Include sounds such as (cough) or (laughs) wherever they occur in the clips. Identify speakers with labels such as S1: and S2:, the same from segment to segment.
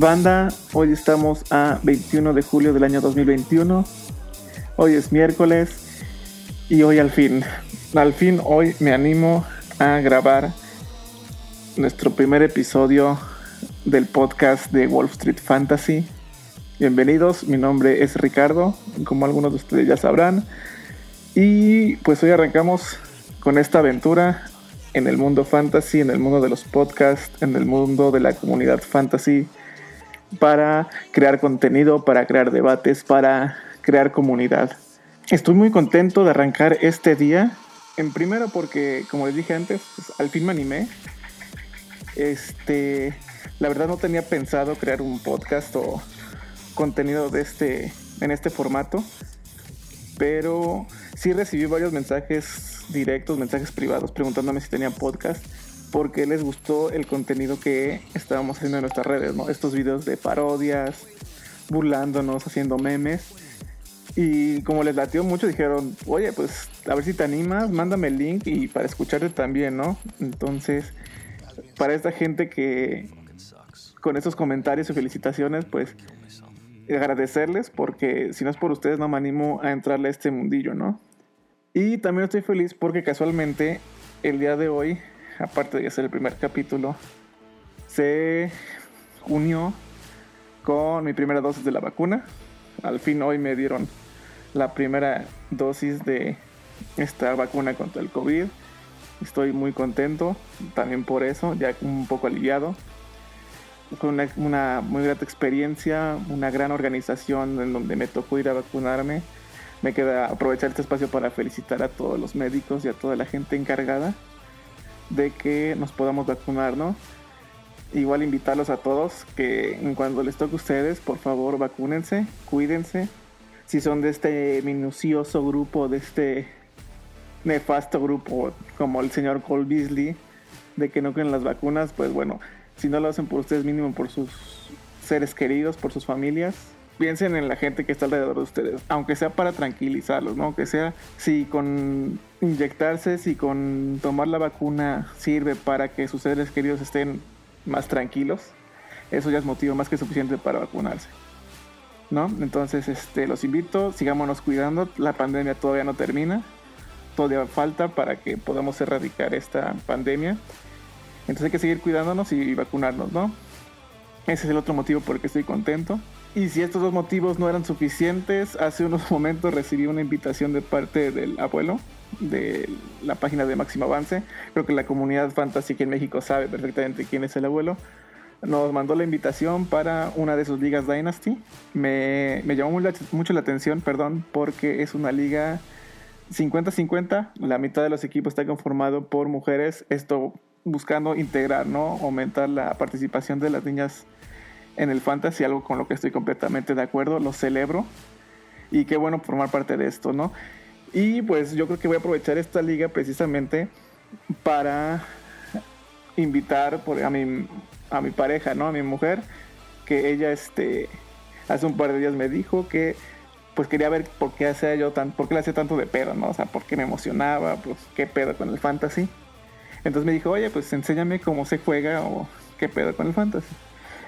S1: Banda, hoy estamos a 21 de julio del año 2021. Hoy es miércoles y hoy al fin, al fin hoy me animo a grabar nuestro primer episodio del podcast de Wall Street Fantasy. Bienvenidos, mi nombre es Ricardo, como algunos de ustedes ya sabrán. Y pues hoy arrancamos con esta aventura en el mundo fantasy, en el mundo de los podcasts, en el mundo de la comunidad fantasy para crear contenido, para crear debates, para crear comunidad. Estoy muy contento de arrancar este día. En primero porque, como les dije antes, pues, al fin me animé. Este, la verdad no tenía pensado crear un podcast o contenido de este, en este formato. Pero sí recibí varios mensajes directos, mensajes privados preguntándome si tenía podcast porque les gustó el contenido que estábamos haciendo en nuestras redes, ¿no? Estos videos de parodias, burlándonos, haciendo memes. Y como les latió mucho, dijeron, oye, pues a ver si te animas, mándame el link y para escucharte también, ¿no? Entonces, para esta gente que con esos comentarios y felicitaciones, pues agradecerles porque si no es por ustedes no me animo a entrarle a este mundillo, ¿no? Y también estoy feliz porque casualmente el día de hoy aparte de ser el primer capítulo, se unió con mi primera dosis de la vacuna. Al fin hoy me dieron la primera dosis de esta vacuna contra el COVID. Estoy muy contento también por eso, ya un poco aliviado. Fue una, una muy grata experiencia, una gran organización en donde me tocó ir a vacunarme. Me queda aprovechar este espacio para felicitar a todos los médicos y a toda la gente encargada de que nos podamos vacunar, ¿no? Igual invitarlos a todos que en cuando les toque a ustedes, por favor, vacúnense, cuídense. Si son de este minucioso grupo, de este nefasto grupo como el señor Cole Beasley, de que no creen las vacunas, pues bueno, si no lo hacen por ustedes, mínimo por sus seres queridos, por sus familias, piensen en la gente que está alrededor de ustedes, aunque sea para tranquilizarlos, ¿no? Aunque sea si con inyectarse, si con tomar la vacuna sirve para que sus seres queridos estén más tranquilos, eso ya es motivo más que suficiente para vacunarse. ¿No? Entonces, este, los invito, sigámonos cuidando, la pandemia todavía no termina, todavía falta para que podamos erradicar esta pandemia. Entonces hay que seguir cuidándonos y vacunarnos, ¿no? Ese es el otro motivo por el que estoy contento. Y si estos dos motivos no eran suficientes, hace unos (laughs) momentos recibí una invitación de parte del abuelo de la página de Máximo Avance. Creo que la comunidad fantasy en México sabe perfectamente quién es el abuelo. Nos mandó la invitación para una de sus ligas Dynasty. Me, me llamó mucho la atención, perdón, porque es una liga 50-50. La mitad de los equipos está conformado por mujeres. Esto buscando integrar, ¿no? Aumentar la participación de las niñas en el fantasy, algo con lo que estoy completamente de acuerdo, lo celebro y qué bueno formar parte de esto, ¿no? Y pues yo creo que voy a aprovechar esta liga precisamente para invitar a, mi, a mi pareja, ¿no? A mi mujer, que ella este, hace un par de días me dijo que pues quería ver por qué hacía yo tan, por qué le hacía tanto de pedo, ¿no? O sea, por qué me emocionaba, pues qué pedo con el fantasy. Entonces me dijo, oye, pues enséñame cómo se juega o qué pedo con el fantasy.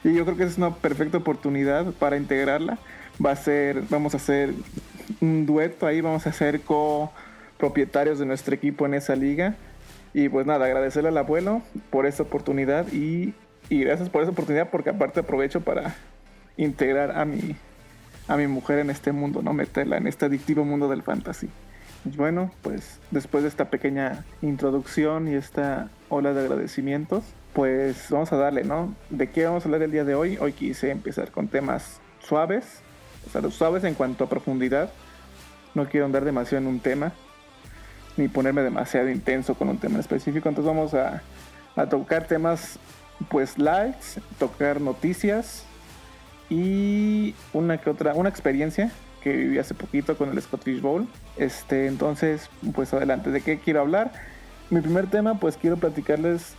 S1: Y yo creo que es una perfecta oportunidad para integrarla. Va a ser, vamos a hacer un dueto ahí, vamos a ser copropietarios de nuestro equipo en esa liga. Y pues nada, agradecerle al abuelo por esta oportunidad y, y gracias por esa oportunidad porque aparte aprovecho para integrar a mi, a mi mujer en este mundo, ¿no? Meterla en este adictivo mundo del fantasy. bueno, pues después de esta pequeña introducción y esta ola de agradecimientos, pues vamos a darle, ¿no? ¿De qué vamos a hablar el día de hoy? Hoy quise empezar con temas suaves, o sea, suaves en cuanto a profundidad. No quiero andar demasiado en un tema, ni ponerme demasiado intenso con un tema específico. Entonces vamos a, a tocar temas, pues, lights, tocar noticias y una que otra, una experiencia que viví hace poquito con el Scottish Bowl. Este, entonces, pues adelante, ¿de qué quiero hablar? Mi primer tema, pues quiero platicarles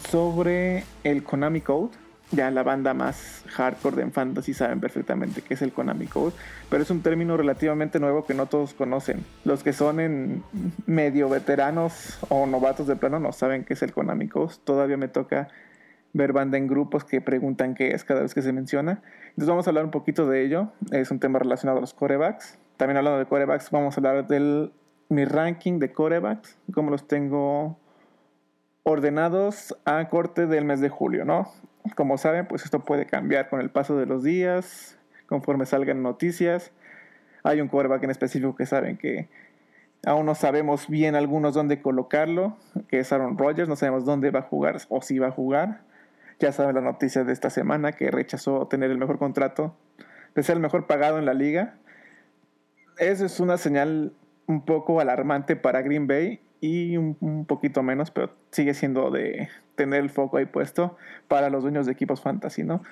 S1: sobre el Konami Code. Ya la banda más hardcore de Fantasy saben perfectamente qué es el Konami Code, pero es un término relativamente nuevo que no todos conocen. Los que son medio veteranos o novatos de plano no saben qué es el Konami Code. Todavía me toca ver banda en grupos que preguntan qué es cada vez que se menciona. Entonces vamos a hablar un poquito de ello. Es un tema relacionado a los corebacks. También hablando de corebacks, vamos a hablar del mi ranking de corebacks, cómo los tengo ordenados a corte del mes de julio, ¿no? Como saben, pues esto puede cambiar con el paso de los días, conforme salgan noticias. Hay un coreback en específico que saben que aún no sabemos bien algunos dónde colocarlo, que es Aaron Rodgers, no sabemos dónde va a jugar o si va a jugar. Ya saben la noticia de esta semana que rechazó tener el mejor contrato, de ser el mejor pagado en la liga. Eso es una señal un poco alarmante para Green Bay y un, poquito menos, pero sigue siendo de tener el foco ahí puesto para los dueños de equipos fantasy, ¿no?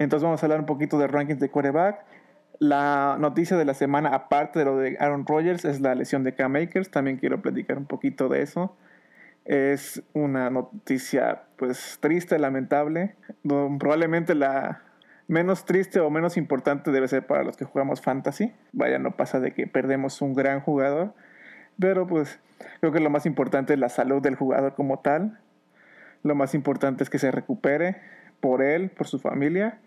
S1: Entonces vamos a hablar un poquito de rankings de quarterback. La noticia de la semana, aparte de lo de Aaron Rodgers, es la lesión de Cam Akers. También quiero platicar un poquito de eso. Es una noticia, pues, triste, lamentable. Probablemente la menos triste o menos importante debe ser para los que jugamos fantasy. Vaya, no pasa de que perdemos un gran jugador. Pero, pues, creo que lo más importante es la salud del jugador como tal. Lo más importante es que se recupere por él, por su familia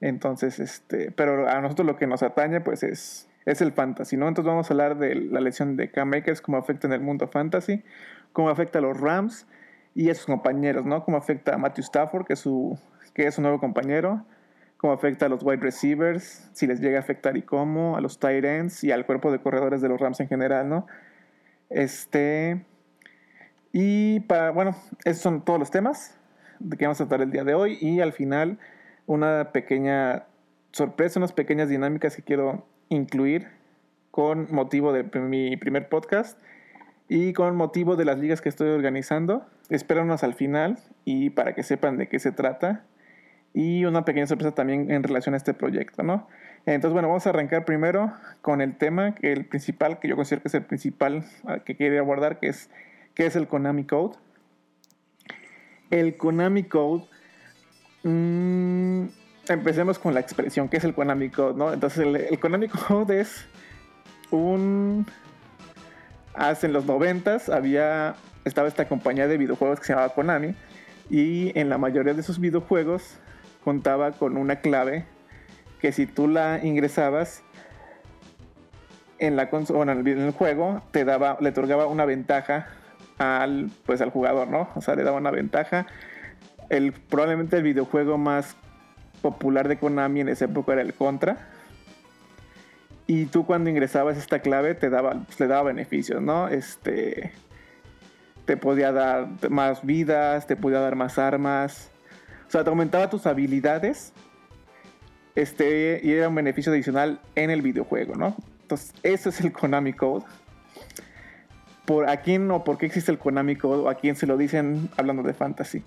S1: entonces, este, pero a nosotros lo que nos atañe, pues es, es el fantasy, ¿no? Entonces vamos a hablar de la lesión de Cam Akers, cómo afecta en el mundo fantasy, cómo afecta a los Rams y a sus compañeros, ¿no? Cómo afecta a Matthew Stafford, que es su, que es su nuevo compañero, cómo afecta a los wide receivers, si les llega a afectar y cómo, a los tight ends y al cuerpo de corredores de los Rams en general, ¿no? Este. Y para, bueno, esos son todos los temas que vamos a tratar el día de hoy. Y al final una pequeña sorpresa, unas pequeñas dinámicas que quiero incluir con motivo de mi primer podcast y con motivo de las ligas que estoy organizando. Espéranos al final y para que sepan de qué se trata. Y una pequeña sorpresa también en relación a este proyecto, ¿no? Entonces, bueno, vamos a arrancar primero con el tema, que el principal, que yo considero que es el principal que quería abordar, que es, que es el Konami Code. El Konami Code Mm, empecemos con la expresión, que es el Konami Code, ¿no? Entonces, el, Konami Code es un. Hace en los noventas había. Estaba esta compañía de videojuegos que se llamaba Konami. Y en la mayoría de esos videojuegos contaba con una clave que si tú la ingresabas en la consola, en el juego, te daba, le otorgaba una ventaja al, pues, al jugador, ¿no? O sea, le daba una ventaja el, probablemente el videojuego más popular de Konami en esa época era el Contra. Y tú cuando ingresabas esta clave te daba, pues, le daba beneficios, ¿no? Este, te podía dar más vidas, te podía dar más armas. O sea, te aumentaba tus habilidades. Este, y era un beneficio adicional en el videojuego, ¿no? Entonces, ese es el Konami Code. ¿Por a quién o por qué existe el Konami Code o a quién se lo dicen hablando de fantasy?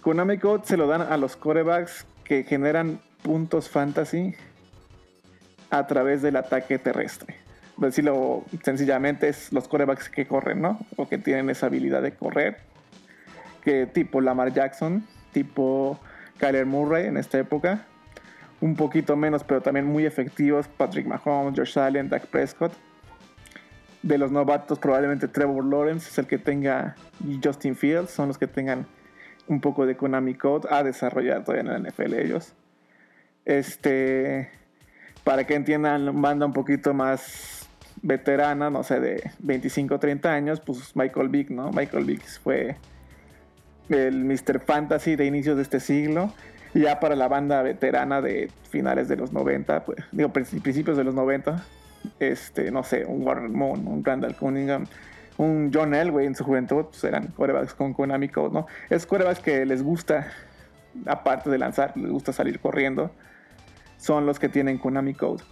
S1: Konami Code se lo dan a los corebacks que generan puntos fantasy a través del ataque terrestre. Decirlo sencillamente es los corebacks que corren, ¿no? O que tienen esa habilidad de correr. Que tipo Lamar Jackson, tipo Kyler Murray en esta época. Un poquito menos, pero también muy efectivos. Patrick Mahomes, George Allen, Dak Prescott. De los novatos, probablemente Trevor Lawrence es el que tenga. Justin Fields son los que tengan un poco de Konami Code a desarrollar todavía en la NFL ellos. Este, para que entiendan, banda un poquito más veterana, no sé, de 25 o 30 años, pues Michael Vick, ¿no? Michael Vick fue el Mr. Fantasy de inicios de este siglo. Ya para la banda veterana de finales de los 90, pues, digo, principios de los 90, este, no sé, un Warren Moon, un Randall Cunningham, un John Elway en su juventud, pues eran corebacks con Konami Code, ¿no? Es corebacks que les gusta, aparte de lanzar, les gusta salir corriendo, son los que tienen Konami Code.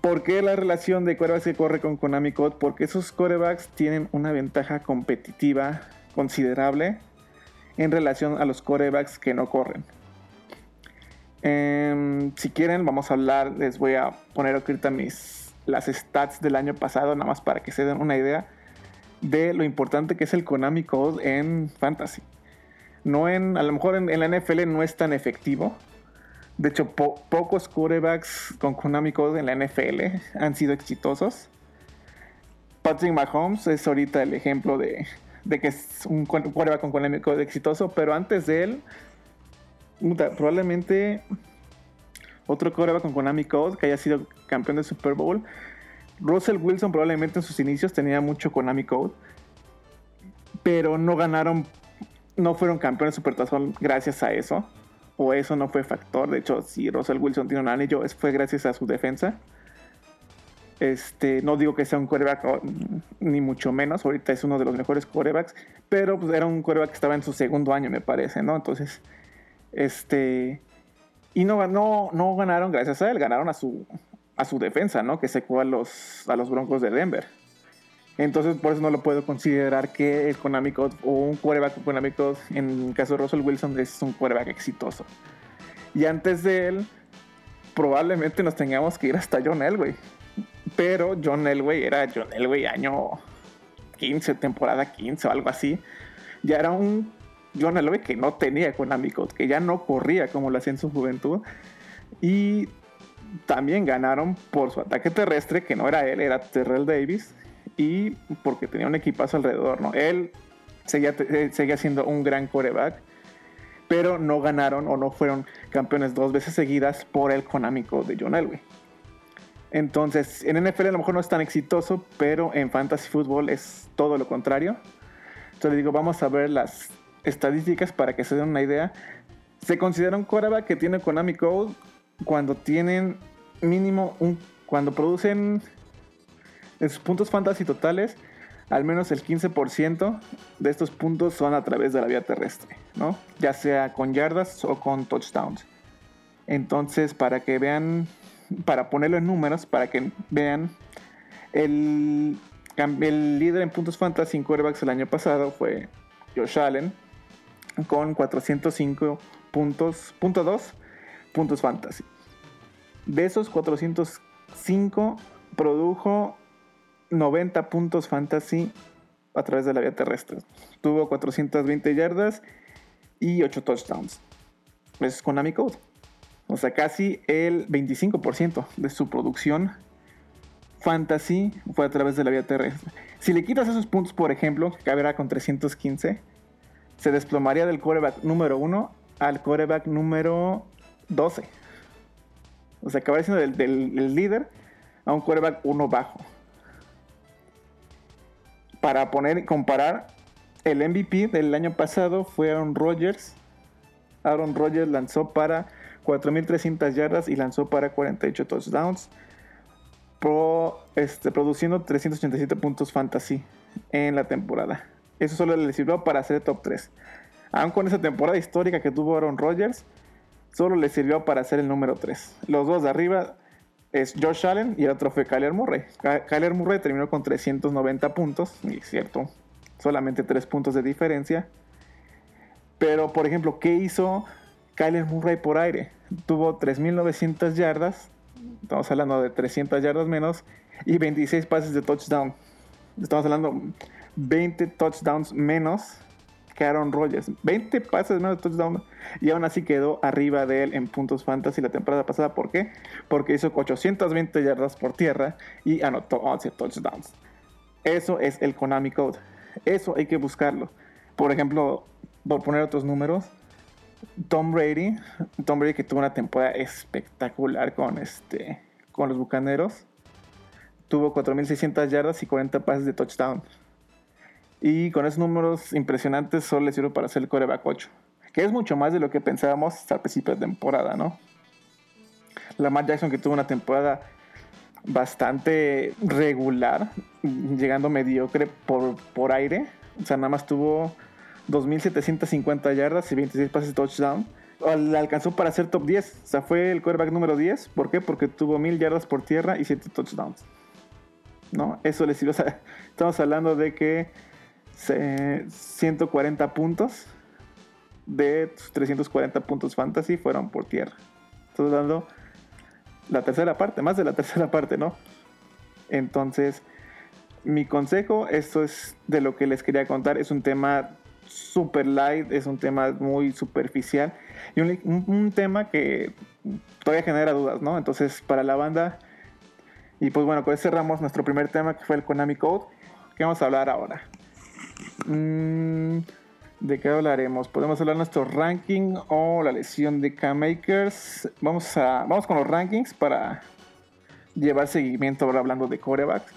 S1: ¿Por qué la relación de corebacks que corre con Konami Code? Porque esos corebacks tienen una ventaja competitiva considerable en relación a los corebacks que no corren. Em, si quieren, vamos a hablar, les voy a poner ahorita mis, las stats del año pasado, nada más para que se den una idea de lo importante que es el Konami Code en Fantasy. No en, a lo mejor en, la NFL no es tan efectivo. De hecho, pocos quarterbacks con Konami Code en la NFL han sido exitosos. Patrick Mahomes es ahorita el ejemplo de, de que es un quarterback con Konami Code exitoso, pero antes de él, probablemente otro quarterback con Konami Code que haya sido campeón del Super Bowl. Russell Wilson probablemente en sus inicios tenía mucho Konami Code, pero no ganaron, no fueron campeones de Supertazón gracias a eso, o eso no fue factor. De hecho, si Russell Wilson tiene un anillo, fue gracias a su defensa. Este, no digo que sea un quarterback, ni mucho menos. Ahorita es uno de los mejores quarterbacks. Pero pues, era un quarterback que estaba en su segundo año, me parece, ¿no? Entonces, este. Y no, no, no ganaron gracias a él, ganaron a su, a su defensa, ¿no? Que secó a los, a los Broncos de Denver. Entonces, por eso no lo puedo considerar que el Konami o un quarterback Konami Code, en el caso de Russell Wilson, es un quarterback exitoso. Y antes de él, probablemente nos tengamos que ir hasta John Elway. Pero John Elway era John Elway año 15, temporada 15 o algo así. Ya era un John Elway que no tenía Konami Code, que ya no corría como lo hacía en su juventud. Y también ganaron por su ataque terrestre, que no era él, era Terrell Davis y porque tenía un equipazo alrededor, ¿no? Él seguía, eh, seguía siendo un gran coreback, pero no ganaron o no fueron campeones dos veces seguidas por el Konamico de John Elway. Entonces, en NFL a lo mejor no es tan exitoso, pero en Fantasy Football es todo lo contrario. Entonces digo, vamos a ver las estadísticas para que se den una idea. Se considera un coreback que tiene Konami Code cuando tienen mínimo un... cuando producen en sus puntos fantasy totales, al menos el 15% de estos puntos son a través de la vía terrestre, ¿no? Ya sea con yardas o con touchdowns. Entonces, para que vean, para ponerlo en números, para que vean, el, el líder en puntos fantasy en quarterbacks el año pasado fue Josh Allen con 405 puntos, punto 2 puntos fantasy. De esos 405 produjo 90 puntos fantasy a través de la vía terrestre. Tuvo 420 yardas y 8 touchdowns. Es Konami Code. O sea, casi el 25% de su producción fantasy fue a través de la vía terrestre. Si le quitas esos puntos, por ejemplo, que caberá con 315, se desplomaría del quarterback número 1 al quarterback número 12. O sea, acabaría siendo del, del líder a un quarterback 1 bajo para poner comparar, el MVP del año pasado fue Aaron Rodgers. Aaron Rodgers lanzó para 4.300 yardas y lanzó para 48 touchdowns, este, produciendo 387 puntos fantasy en la temporada. Eso solo le sirvió para ser top 3. Aún con esa temporada histórica que tuvo Aaron Rodgers, solo le sirvió para ser el número 3. Los dos de arriba es Josh Allen y el otro fue Kyler Murray. Kyler Murray terminó con 390 puntos, y es cierto, solamente 3 puntos de diferencia. Pero, por ejemplo, ¿qué hizo Kyler Murray por aire? Tuvo 3.900 yardas, estamos hablando de 300 yardas menos, y 26 pases de touchdown. Estamos hablando 20 touchdowns menos que Aaron Rodgers. 20 pases menos de touchdown y aún así quedó arriba de él en puntos fantasy la temporada pasada. ¿Por qué? Porque hizo 820 yardas por tierra y anotó 11 touchdowns. Eso es el Konami Code. Eso hay que buscarlo. Por ejemplo, por poner otros números, Tom Brady, Tom Brady que tuvo una temporada espectacular con este con los Bucaneros, tuvo 4600 yardas y 40 pases de touchdown. Y con esos números impresionantes solo le sirve para hacer el coreback 8. Que es mucho más de lo que pensábamos al principio de temporada, ¿no? Lamar Jackson que tuvo una temporada bastante regular, llegando mediocre por, por aire. O sea, nada más tuvo 2.750 yardas y 26 pases touchdown. Le alcanzó para ser top 10. O sea, fue el quarterback número 10. ¿Por qué? Porque tuvo 1.000 yardas por tierra y 7 touchdowns. ¿No? Eso le sirvió. (laughs) estamos hablando de que 140 puntos de 340 puntos fantasy fueron por tierra. Estoy dando la tercera parte, más de la (laughs) tercera parte, ¿no? Entonces, mi consejo, esto es de lo que les quería contar, es un tema super light, es un tema muy superficial y un, tema que todavía genera dudas, ¿no? Entonces, para la banda, y pues bueno, pues cerramos nuestro primer tema que fue el Konami Code, que vamos a hablar ahora. Mm, ¿De qué hablaremos? Podemos hablar de nuestro ranking o la lesión de K-Makers. Vamos, a, vamos con los rankings para llevar seguimiento ahora hablando de corebacks.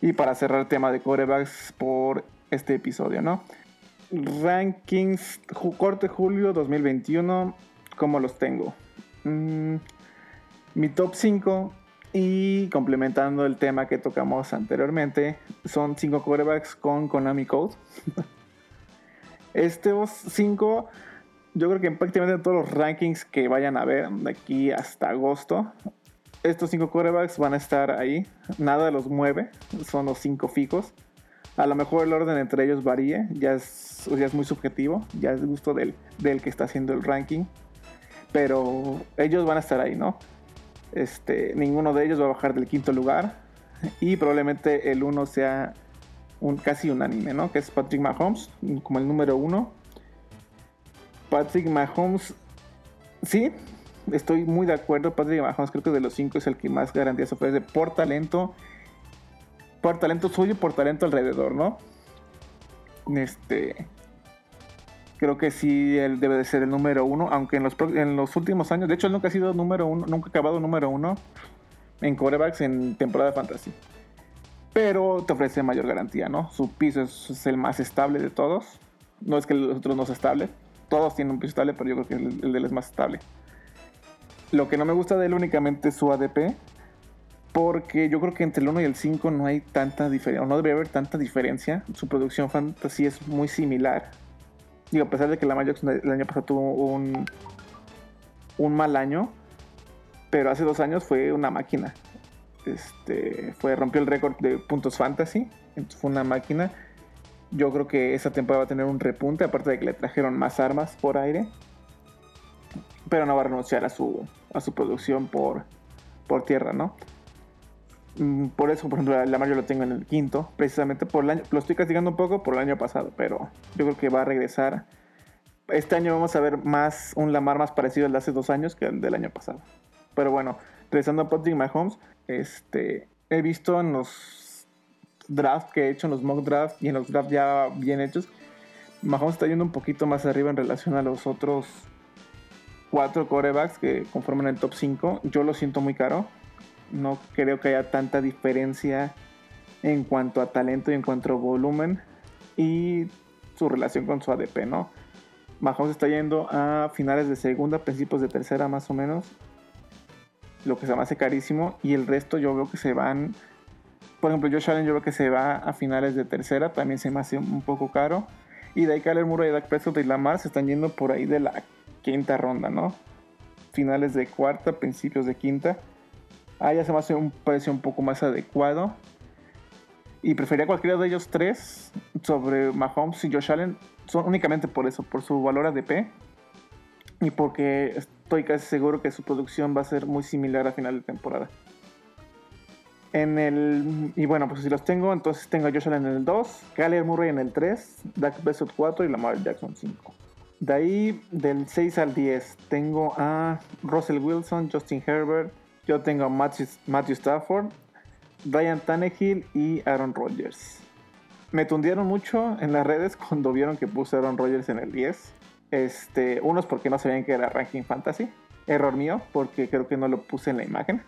S1: Y para cerrar el tema de corebacks por este episodio, ¿no? Rankings corte julio 2021, ¿cómo los tengo? Mm, mi top 5 y complementando el tema que tocamos anteriormente, son 5 corebacks con Konami Code. (laughs) Estos 5, yo creo que prácticamente en todos los rankings que vayan a ver de aquí hasta agosto, estos 5 corebacks van a estar ahí. Nada los mueve, son los 5 fijos. A lo mejor el orden entre ellos varíe, ya es, ya es muy subjetivo, ya es gusto del, del que está haciendo el ranking. Pero ellos van a estar ahí, ¿no? Este, ninguno de ellos va a bajar del quinto lugar. Y probablemente el uno sea un, casi unánime, ¿no? Que es Patrick Mahomes, como el número uno. Patrick Mahomes, sí, estoy muy de acuerdo. Patrick Mahomes creo que de los cinco es el que más garantías ofrece por talento por talento suyo y por talento alrededor, ¿no? Este. Creo que sí, él debe de ser el número uno, aunque en los, en los últimos años, de hecho, él nunca ha sido número uno, nunca ha acabado número uno en corebacks en temporada de fantasy. Pero te ofrece mayor garantía, ¿no? Su piso es, el más estable de todos. No es que los otros no sea estable. Todos tienen un piso estable, pero yo creo que el, el de él es más estable. Lo que no me gusta de él únicamente es su ADP. Porque yo creo que entre el 1 y el 5 no hay tanta diferencia, no debe haber tanta diferencia. Su producción fantasy es muy similar. Digo, a pesar de que la Jackson el año pasado tuvo un, un mal año, pero hace dos años fue una máquina. Este, fue, rompió el récord de puntos fantasy, entonces fue una máquina. Yo creo que esa temporada va a tener un repunte, aparte de que le trajeron más armas por aire. Pero no va a renunciar a su, a su producción por, por tierra, ¿no? Mm, por eso, por ejemplo, Lamar yo lo tengo en el quinto, precisamente por el año, lo estoy castigando un poco por el año pasado, pero yo creo que va a regresar. Este año vamos a ver más un Lamar más parecido al de hace dos años que el del año pasado. Pero bueno, regresando a Patrick Mahomes, este, he visto en los drafts que he hecho, en los mock drafts y en los drafts ya bien hechos, Mahomes está yendo un poquito más arriba en relación a los otros cuatro corebacks que conforman el top 5. Yo lo siento muy caro no creo que haya tanta diferencia en cuanto a talento y en cuanto a volumen y su relación con su ADP, ¿no? Mahomes está yendo a finales de segunda, principios de tercera más o menos, lo que se me hace carísimo y el resto yo veo que se van, por ejemplo, Josh Allen yo veo que se va a finales de tercera, también se me hace un poco caro y de ahí Kyler Murray, Dak Prescott y Lamar se están yendo por ahí de la quinta ronda, ¿no? Finales de cuarta, principios de quinta Ah, ya se me hace un precio un poco más adecuado. Y prefería cualquiera de ellos tres sobre Mahomes y Josh Allen. Son únicamente por eso, por su valor ADP. Y porque estoy casi seguro que su producción va a ser muy similar a final de temporada. En el. Y bueno, pues si los tengo, entonces tengo a Josh Allen en el 2, Kyler Murray en el 3, Dak Prescott 4 y Lamar Jackson 5. De ahí, del 6 al 10, tengo a Russell Wilson, Justin Herbert, yo tengo a Matthew, Stafford, Ryan Tannehill y Aaron Rodgers. Me tundieron mucho en las redes (laughs) cuando vieron que puse Aaron Rodgers en el 10. Este, unos porque no sabían que era ranking fantasy. Error mío, porque creo que no lo puse en la imagen.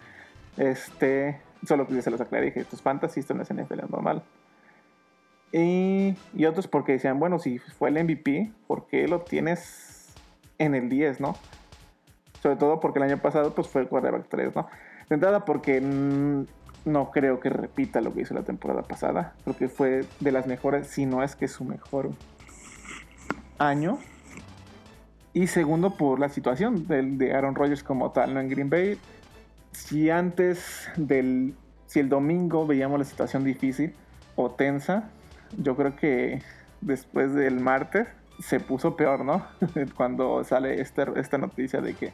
S1: (laughs) este, solo que se los aclaré, dije, esto es fantasy, esto no es NFL normal. Y, y, otros porque decían, bueno, si fue el MVP, ¿por qué lo tienes en el 10, no? Sobre todo porque el año pasado pues fue el quarterback 3, ¿no? De entrada porque no creo que repita lo que hizo la temporada pasada. Creo que fue de las mejores, si no es que su mejor año. Y segundo por la situación del, de Aaron Rodgers como tal, ¿no? En Green Bay, si antes del... Si el domingo veíamos la situación difícil o tensa, yo creo que después del martes se puso peor, ¿no? (laughs) Cuando sale esta, esta noticia de que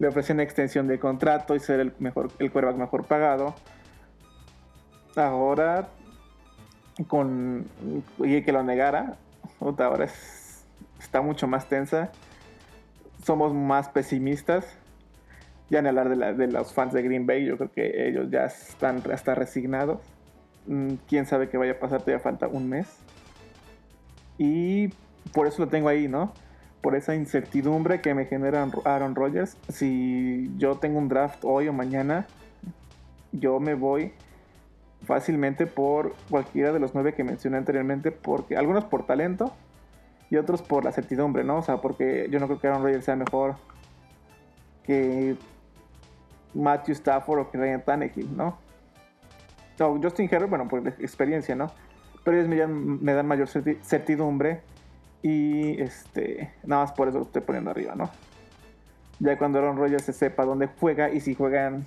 S1: le ofrecen extensión de contrato y ser el mejor el quarterback mejor pagado. Ahora con y que lo negara, ahora está mucho más tensa. Somos más pesimistas. Ya en hablar de, de los fans de Green Bay, yo creo que ellos ya están hasta resignados. Mm, quién sabe qué vaya a pasar, todavía falta un mes. Y por eso lo tengo ahí, ¿no? Por esa incertidumbre que me genera Aaron Rodgers. Si yo tengo un draft hoy o mañana, yo me voy fácilmente por cualquiera de los nueve que mencioné anteriormente, porque algunos por talento y otros por la certidumbre, ¿no? O sea, porque yo no creo que Aaron Rodgers sea mejor que Matthew Stafford o que Ryan Tannehill, ¿no? O Justin Herbert, bueno, por experiencia, ¿no? Pero ellos me me dan mayor certidumbre y este, nada más por eso lo estoy poniendo arriba, ¿no? Ya cuando Aaron Rodgers se sepa dónde juega y si juegan,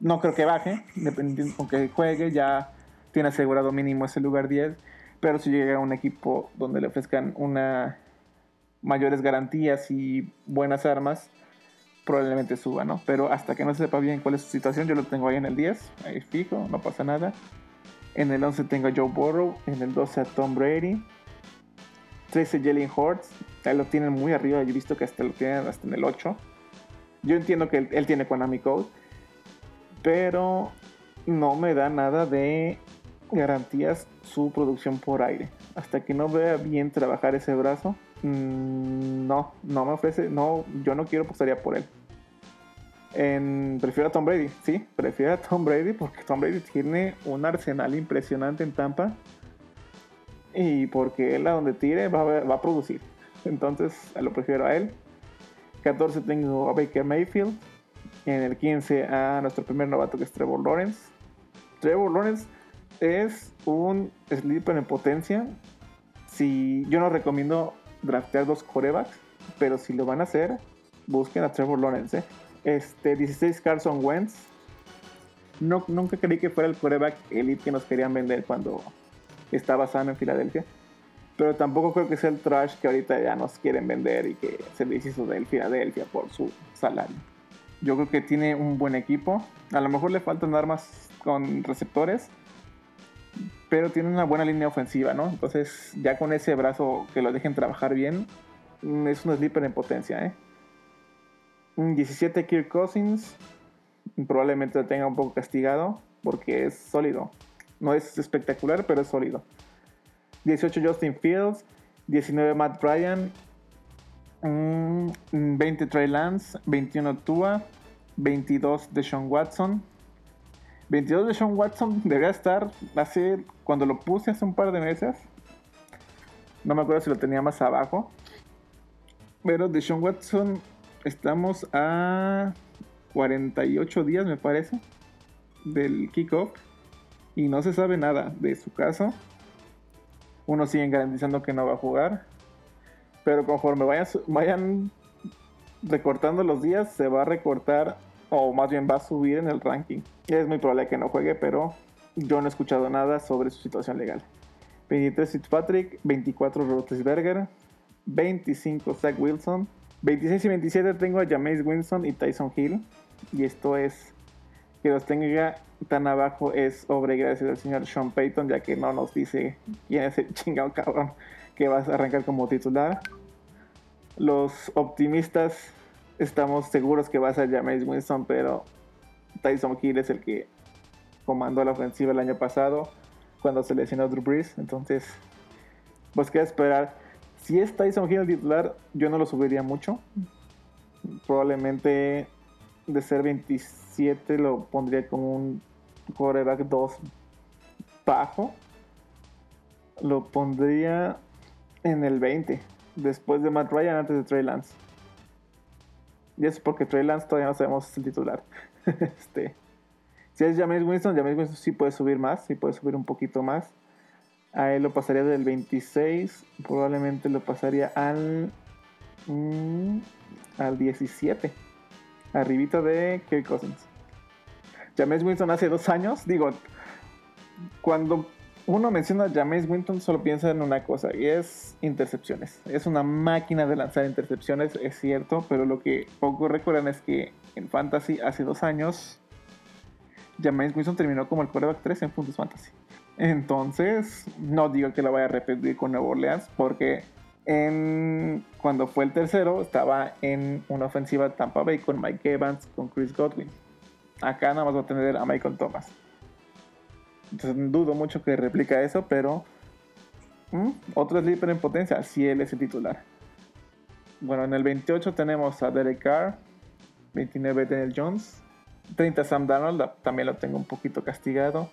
S1: no creo que baje, dependiendo con que juegue, ya tiene asegurado mínimo ese lugar 10. Pero si llega a un equipo donde le ofrezcan una mayores garantías y buenas armas, probablemente suba, ¿no? Pero hasta que no sepa bien cuál es su situación, yo lo tengo ahí en el 10, ahí fijo, no pasa nada. En el 11 tengo a Joe Burrow, en el 12 a Tom Brady, 13 Jalen Hurts, ahí lo tienen muy arriba, yo he visto que hasta lo tienen hasta en el 8. Yo entiendo que él, tiene Konami Code, pero no me da nada de garantías su producción por aire. Hasta que no vea bien trabajar ese brazo, mm, no, no me ofrece, no, yo no quiero apostaría por él. Prefiero a Tom Brady, sí, prefiero a Tom Brady porque Tom Brady tiene un arsenal impresionante en Tampa y porque él a donde tire va a, va a producir. Entonces, lo prefiero a él. 14 tengo a Baker Mayfield. En el 15 a nuestro primer novato que es Trevor Lawrence. Trevor Lawrence es un sleeper en potencia. Si yo no recomiendo draftear dos corebacks, pero si lo van a hacer, busquen a Trevor Lawrence. ¿eh? Este 16 Carson Wentz. No, nunca creí que fuera el coreback elite que nos querían vender cuando estaba sano en Filadelfia. Pero tampoco creo que sea el trash que ahorita ya nos quieren vender y que se deshizo del Filadelfia por su salario. Yo creo que tiene un buen equipo. A lo mejor le faltan armas con receptores, pero tiene una buena línea ofensiva, ¿no? Entonces, ya con ese brazo que lo dejen trabajar bien, mm, es un sleeper en potencia, ¿eh? 17 Kirk Cousins, probablemente lo tenga un poco castigado porque es sólido. No es espectacular, pero es sólido. 18 Justin Fields, 19 Matt Bryan, 20 mm, Trey Lance, 21 Tua, 22 Deshaun Watson. 22 de Sean Watson (laughs) debería estar hace cuando lo puse hace un par de meses. No me acuerdo si lo tenía más abajo. Pero de Sean Watson estamos a 48 días me parece del kickoff y no se sabe nada de su caso. Uno sigue garantizando que no va a jugar. Pero conforme vayan, vayan recortando los días, se va a recortar, o más bien va a subir en el ranking. Es muy probable que no juegue, pero yo no he escuchado nada sobre su situación legal. 23 Fitzpatrick, 24 Roethlisberger, 25 Zach Wilson, 26 y 27 tengo a Jameis Winston y Tyson Hill. Y esto es que los tenga tan abajo es obra gracias al señor Sean Payton, ya que no nos dice quién es el (laughs) chingado cabrón que va a arrancar como titular. Los optimistas estamos seguros que va a ser James Winston, pero Tyson Hill es el que comandó la ofensiva el año pasado cuando se lesionó Drew Brees. Entonces, pues queda esperar. Si es Tyson Hill el titular, yo no lo subiría mucho. Probablemente de ser 27 lo pondría como un quarterback 2 bajo. Lo pondría en el 20, después de Matt Ryan, antes de Trey Lance. Y eso porque Trey Lance todavía no sabemos el titular. (laughs) este, si es James Winston, James Winston sí puede subir más, sí puede subir un poquito más. A él lo pasaría del 26, probablemente lo pasaría al, mm, al 17 arribita de Kirk Cousins. James Winston hace dos años, digo, cuando uno menciona a James Winston solo piensa en una cosa y es intercepciones. Es una máquina de lanzar intercepciones, es cierto, pero lo que poco recuerdan es que en Fantasy hace dos años James Winston terminó como el quarterback 3 en puntos Fantasy. Entonces, no digo que lo vaya a repetir con Nueva Orleans porque cuando fue el tercero, estaba en una ofensiva Tampa Bay con Mike Evans, con Chris Godwin. Acá nada más va a tener a Michael Thomas. Entonces dudo mucho que replica eso, pero ¿Mm? otro sleeper en potencia, si él es el titular. Bueno, en el 28 tenemos a Derek Carr, 29 Daniel Jones, 30 Sam Darnold, también lo tengo un poquito castigado,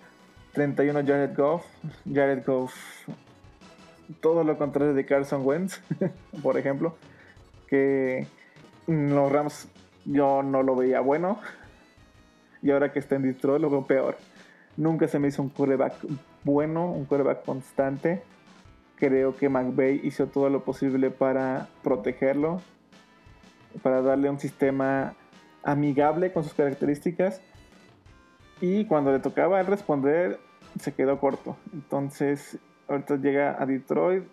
S1: 31 Jared Goff, Jared Goff, todo lo contrario de Carson Wentz, (laughs) por ejemplo, que los Rams yo no lo veía bueno, y ahora que está en Detroit lo veo peor. Nunca se me hizo un quarterback bueno, un quarterback constante creo que McVeigh hizo todo lo posible para protegerlo, para darle un sistema amigable con sus características. Y cuando le tocaba responder, se quedó corto. Entonces, ahorita llega a Detroit.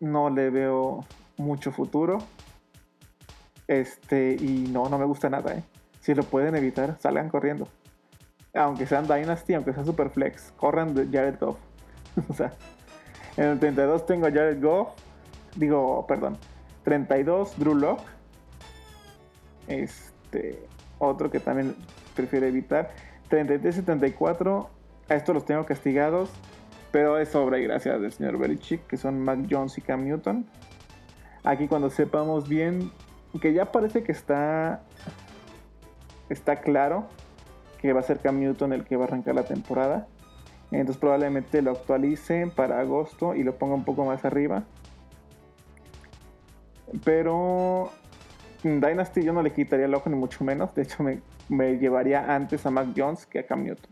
S1: No le veo mucho futuro. Este, y no, no me gusta nada, ¿eh? Si lo pueden evitar, salgan corriendo. Aunque sean Dynasty, aunque sean Superflex, corran de Jared Goff. (laughs) o sea, en el 32 tengo a Jared Goff. Digo, perdón. 32, Drew Locke. Este. Otro que también prefiero evitar. 33 y 34. A estos los tengo castigados. Pero es obra y gracia del señor Belichick. Que son Mac Jones y Cam Newton. Aquí cuando sepamos bien. Que ya parece que está. Está claro. Que va a ser Cam Newton el que va a arrancar la temporada. Entonces probablemente lo actualice para agosto y lo ponga un poco más arriba. Pero Dynasty yo no le quitaría el ojo ni mucho menos. De hecho me, llevaría antes a Mac Jones que a Cam Newton.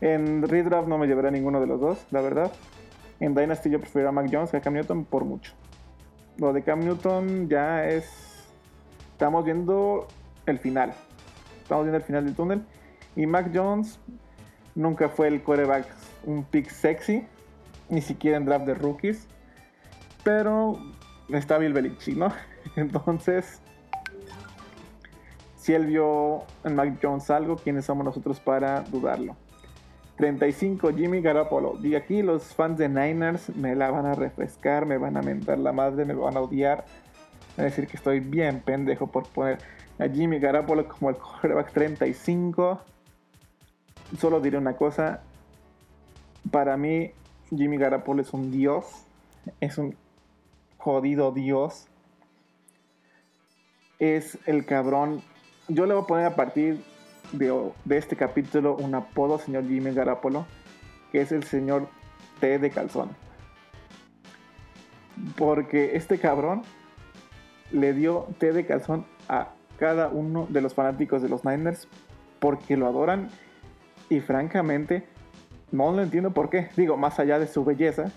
S1: En Redraft no me llevaría a ninguno de los dos, la verdad. En Dynasty yo prefiero a Mac Jones que a Cam Newton por mucho. Lo de Cam Newton ya es... Estamos viendo el final. Estamos viendo el final del túnel. Y Mac Jones nunca fue el quarterback un pick sexy, ni siquiera en draft de rookies. Pero está Bill Belichick, ¿no? (laughs) Entonces, si él vio en Mac Jones algo, ¿quiénes somos nosotros para dudarlo? 35, Jimmy Garoppolo. Y aquí los fans de Niners me la van a refrescar, me van a mentar la madre, me van a odiar. a decir que estoy bien pendejo por poner a Jimmy Garoppolo como el quarterback 35 solo diré una cosa. Para mí, Jimmy Garapolo es un dios. Es un jodido dios. Es el cabrón. Yo le voy a poner a partir de, este capítulo un apodo, señor Jimmy Garapolo, que es el señor T de calzón. Porque este cabrón le dio té de calzón a cada uno de los fanáticos de los Niners porque lo adoran y francamente, no lo entiendo por qué. Digo, más allá de su belleza,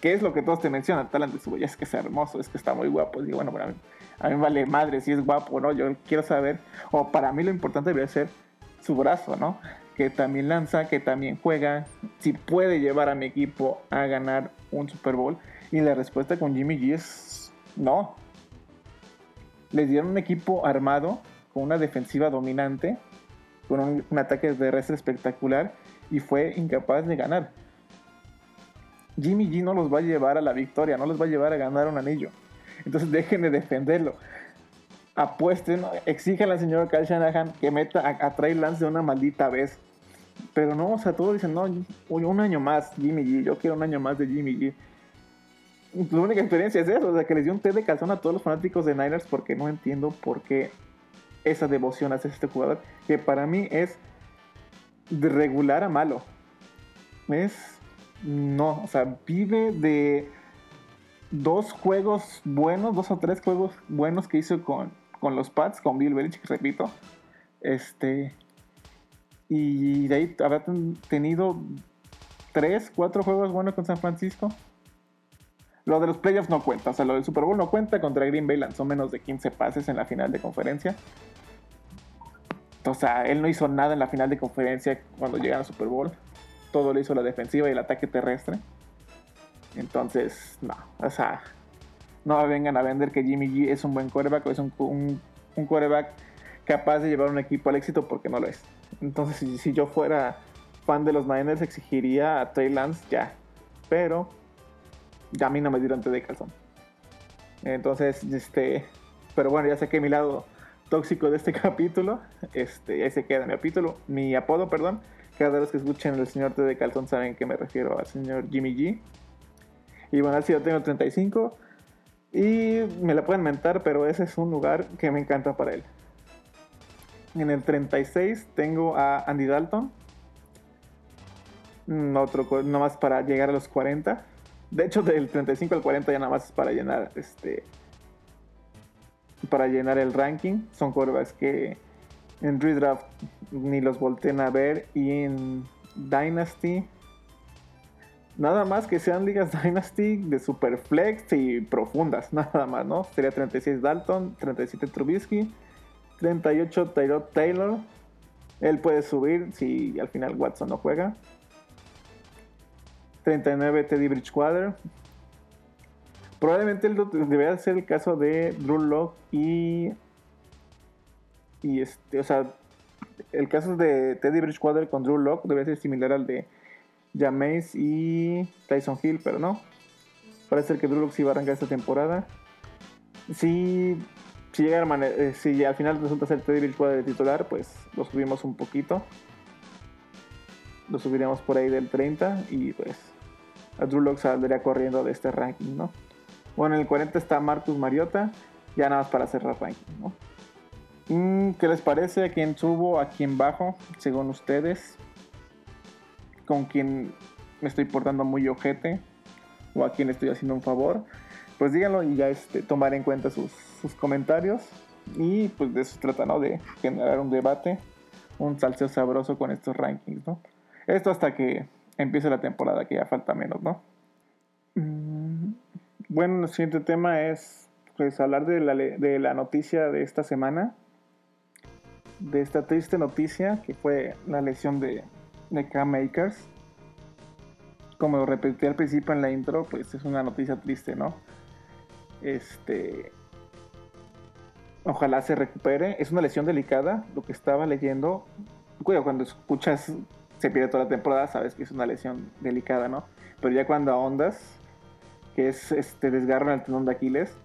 S1: ¿qué es lo que todos te mencionan? Tal de su belleza, es que es hermoso, es que está muy guapo. Digo, bueno, mí, a mí vale madre si es guapo o no. Yo quiero saber, o para mí lo importante debería ser su brazo, ¿no? Que también lanza, que también juega, si puede llevar a mi equipo a ganar un Super Bowl. Y la respuesta con Jimmy G es no. Les dieron un equipo armado, con una defensiva dominante, con un, ataque de terrestre espectacular y fue incapaz de ganar. Jimmy G no los va a llevar a la victoria, no los va a llevar a ganar un anillo. Entonces dejen de defenderlo. Apuesten, exigen al señor Kyle Shanahan que meta a, Trey Lance una maldita vez. Pero no, o sea, todos dicen, no, un año más, Jimmy G, yo quiero un año más de Jimmy G. La única experiencia es eso, o sea, que les dio un té de calzón a todos los fanáticos de Niners porque no entiendo por qué esa devoción hacia este jugador, que para mí es de regular a malo. Es. No, o sea, vive de dos juegos buenos, dos o tres juegos buenos que hizo con, con los Pats, con Bill Belichick, repito. Este. Y de ahí habrá tenido tres, cuatro juegos buenos con San Francisco. Lo de los playoffs no cuenta, o sea, lo del Super Bowl no cuenta. Contra Green Bay lanzó menos de 15 pases en la final de conferencia. O sea, él no hizo nada en la final de conferencia cuando llegaron al Super Bowl. Todo lo hizo la defensiva y el ataque terrestre. Entonces, no, o sea, no vengan a vender que Jimmy G es un buen quarterback o es un, un, capaz de llevar un equipo al éxito porque no lo es. Entonces, si, yo fuera fan de los Niners, exigiría a Trey Lance ya. Pero ya a mí no me dieron té de calzón. Entonces, este, pero bueno, ya sé que mi lado tóxico de este (laughs) capítulo. Este, ahí se queda mi capítulo, mi apodo, perdón. Cada vez que escuchen el señor T de Calzón saben que me refiero al señor Jimmy G. Y bueno, así yo tengo 35. Y me la pueden mentar, pero ese es un lugar que me encanta para él. En el 36 tengo a Andy Dalton. Otro, no más para llegar a los 40. De hecho, del 35 al 40 ya nada más es para llenar este. Para llenar el ranking. Son curvas que en Redraft ni los volteen a ver. Y en Dynasty. Nada más que sean ligas (laughs) Dynasty de super flex y profundas. (laughs) Nada más, ¿no? Sería 36 Dalton, 37 Trubisky, 38 Tyrod Taylor. Él puede subir si al final Watson no juega. 39 Teddy Bridgewater. Probablemente debería ser el caso de Drew Locke y. Y este, o sea, el caso de Teddy Bridgewater con Drew Locke debe ser similar al de Jameis y Tyson Hill, pero no. Parece que Drew Locke sí va a arrancar esta temporada. Si, si, llega eh, si al final resulta ser Teddy Bridgewater de titular, pues lo subimos un poquito. Lo subiremos por ahí del 30 y pues a Drew Locke saldría corriendo de este ranking, ¿no? Bueno, en el 40 está Marcus Mariota, ya nada más para cerrar ranking, ¿no? Mm, ¿Qué les parece? ¿A quién subo? ¿A quién bajo? Según ustedes con quien me estoy portando muy ojete o a quien estoy haciendo un favor, pues díganlo y ya este, tomar en cuenta sus, comentarios. Y pues de eso trata, ¿no? De generar un debate, un salseo sabroso con estos rankings, ¿no? Esto hasta que empiece la temporada, que ya falta menos, ¿no? Mm, bueno, el siguiente tema es pues hablar de la, de la noticia de esta semana, de esta triste noticia que fue la lesión de de K-Makers. Como repetí al principio en la intro, pues es una noticia triste, ¿no? Este. Ojalá se recupere. Es una lesión delicada, lo que estaba leyendo. Cuidado, cuando escuchas se pierde toda la temporada, sabes que es una lesión delicada, ¿no? Pero ya cuando ahondas, que es este desgarro en el tendón de Aquiles,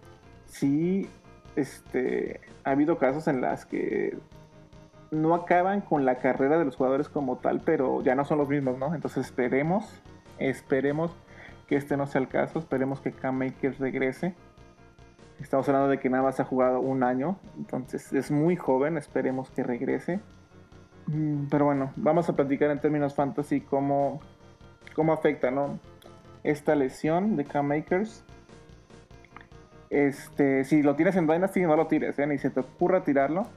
S1: sí este, ha habido casos en las que no acaban con la carrera de los jugadores como tal, pero ya no son los mismos, ¿no? Entonces esperemos, esperemos que este no sea el caso, esperemos que Cam Makers regrese. Estamos hablando de que nada más ha jugado un año, entonces es muy joven, esperemos que regrese. Mm, pero bueno, vamos a platicar en términos fantasy cómo, cómo afecta, ¿no? Esta lesión de Cam Makers. Este, si lo tienes en Dynasty, no lo tires, ¿eh? ni se te ocurra tirarlo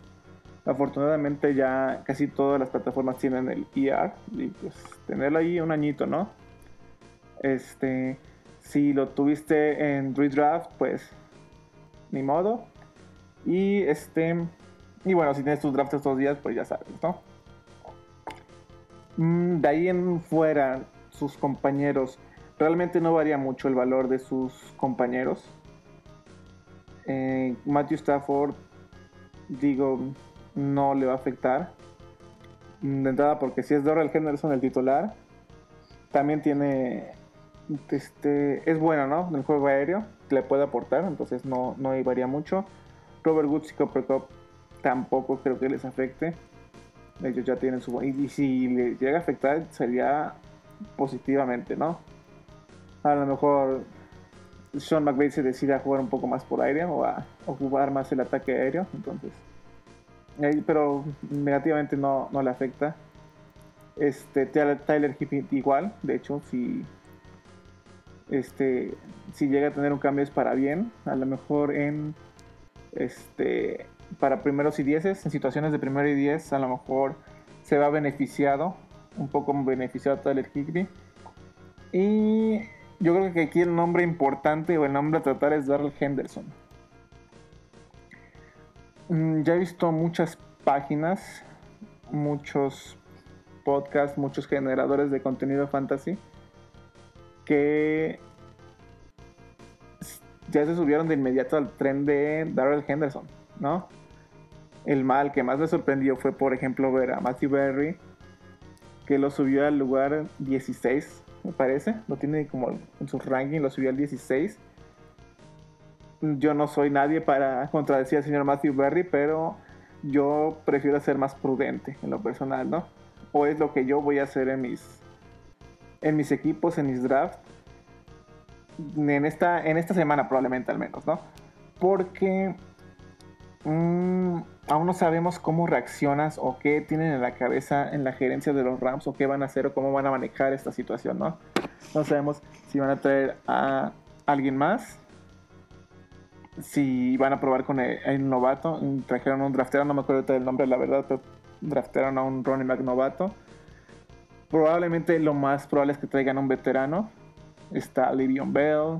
S1: Afortunadamente ya casi todas las plataformas tienen el ER y pues tenerlo ahí un añito, ¿no? Este, si lo tuviste en redraft, pues ni modo. Y este, y bueno, si tienes tus drafts estos días, pues ya sabes, ¿no? Mm, de ahí en fuera, sus compañeros, realmente no varía mucho el valor de sus compañeros. Eh, Matthew Stafford, digo, no le va a afectar. De entrada, porque si es Dorrell Henderson el titular, también tiene. Este, es bueno, ¿no? En el juego aéreo, le puede aportar, entonces no, no varía mucho. Robert Woods y Copper Cup tampoco creo que les afecte. Ellos ya tienen su. Y, si le llega a afectar, sería positivamente, ¿no? A lo mejor Sean McVay se decide a jugar un poco más por aire o a ocupar más el ataque aéreo, entonces pero negativamente no, le afecta. Este, Tyler Hippie igual, de hecho, si, este, si llega a tener un cambio es para bien, a lo mejor en este, para primeros y dieces, en situaciones de primero y diez, a lo mejor se va beneficiado, un poco beneficiado Tyler Higby. Y yo creo que aquí el nombre importante o el nombre a tratar es Darrell Henderson. Mm, ya he visto muchas páginas, muchos podcasts, muchos generadores de contenido fantasy que ya se subieron de inmediato al tren de Darrell Henderson, ¿no? El mal que más me sorprendió fue, por ejemplo, ver a Matthew Berry, que lo subió al lugar 16, me parece. Lo tiene como en su ranking, lo subió al 16 yo no soy nadie para contradecir al señor Matthew Berry, pero yo prefiero ser más prudente en lo personal, ¿no? O es lo que yo voy a hacer en mis, en mis equipos, en mis drafts, en esta, en esta semana probablemente al menos, ¿no? Porque mm, aún no sabemos cómo reaccionas o qué tienen en la cabeza en la gerencia de los Rams o qué van a hacer o cómo van a manejar esta situación, ¿no? No sabemos si van a traer a alguien más, si van a probar con el, novato. Trajeron un draftero, no me acuerdo del nombre, la verdad, pero draftearon a un running back novato. Probablemente lo más probable es que traigan un veterano. Está Livion Bell,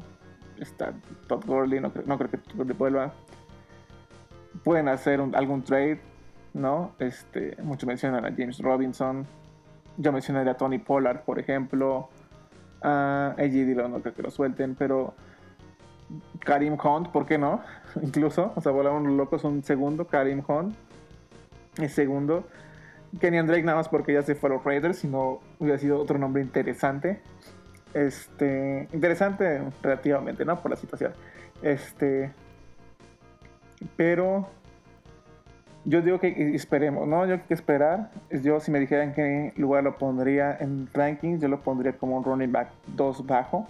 S1: está Todd Gurley, no, creo que Todd vuelva. Pueden hacer algún trade, ¿no? Este, muchos mencionan a James Robinson. Yo mencionaría a Tony Pollard, por ejemplo. A AJ Dillon, no creo que lo suelten, pero Karim Hunt, ¿por qué no? (laughs) Incluso, o sea, volaron locos un segundo, Karim Hunt. El segundo. Kenyan Drake nada más porque ya se fue a los Raiders, si no hubiera sido otro nombre interesante. Este, interesante relativamente, ¿no? Por la situación. Este, pero yo digo que esperemos, ¿no? Yo que esperar. Yo si me dijeran qué lugar lo pondría en rankings, yo lo pondría como un running back 2 bajo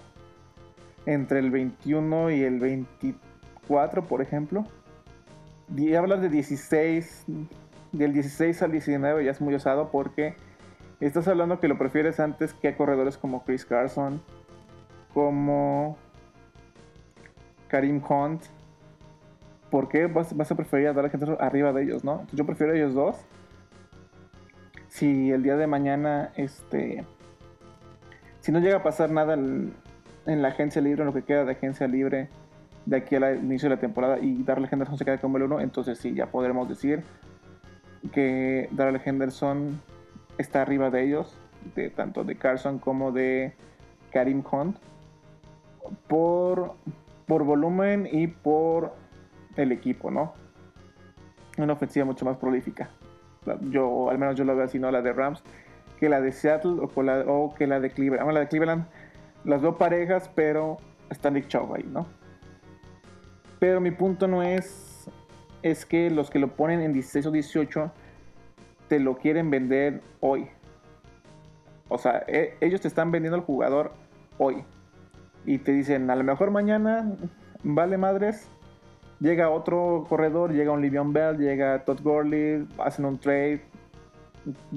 S1: entre el 21 y el 24, por ejemplo. Y hablas de 16, del 16 al 19 ya es muy osado porque estás hablando que lo prefieres antes que a corredores como Chris Carson, como Karim Hunt. ¿Por qué vas, a preferir a dar a gente arriba de ellos, no? Yo prefiero a ellos dos. Si el día de mañana, este, si no llega a pasar nada en la agencia libre, en lo que queda de agencia libre de aquí al inicio de la temporada y Darrell Henderson se queda como el 1, entonces sí, ya podremos decir que Darrell Henderson está arriba de ellos, de tanto de Carson como de Karim Hunt, por, por volumen y por el equipo, ¿no? Una ofensiva mucho más prolífica. Yo, al menos yo lo veo así, ¿no? La de Rams, que la de Seattle o, la, que la de Cleveland. la de Cleveland las veo parejas, pero está Nick ahí, ¿no? Pero mi punto no es, es que los que lo ponen en 16 o 18 te lo quieren vender hoy. O sea, e, ellos te están vendiendo al jugador hoy. Y te dicen, a lo mejor mañana, vale madres, llega otro corredor, llega un Livion Bell, llega Todd Gurley, hacen un trade,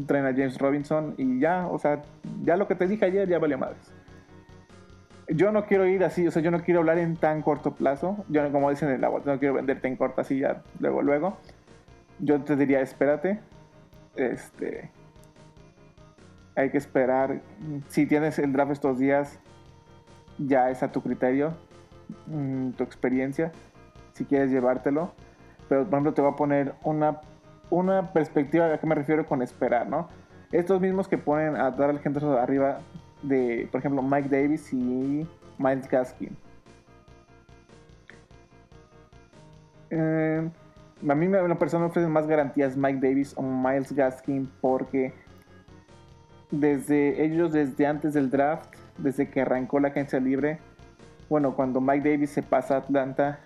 S1: traen a James Robinson y ya, o sea, ya lo que te dije ayer ya vale madres yo no quiero ir así, o sea, yo no quiero hablar en tan corto plazo. Yo, como dicen en el agua, no quiero venderte en corto así ya, luego, luego. Yo te diría, espérate. Este. Hay que esperar. Si tienes el draft estos días, ya es a tu criterio, mm, tu experiencia, si quieres llevártelo. Pero, por ejemplo, te voy a poner una, una perspectiva a qué me refiero con esperar, ¿no? Estos mismos que ponen a dar al gente arriba de, por ejemplo, Mike Davis y Miles Gaskin. Eh, a mí una persona me ofrece más garantías Mike Davis o Miles Gaskin porque desde ellos, desde antes del draft, desde que arrancó la agencia libre, bueno, cuando Mike Davis se pasa a Atlanta,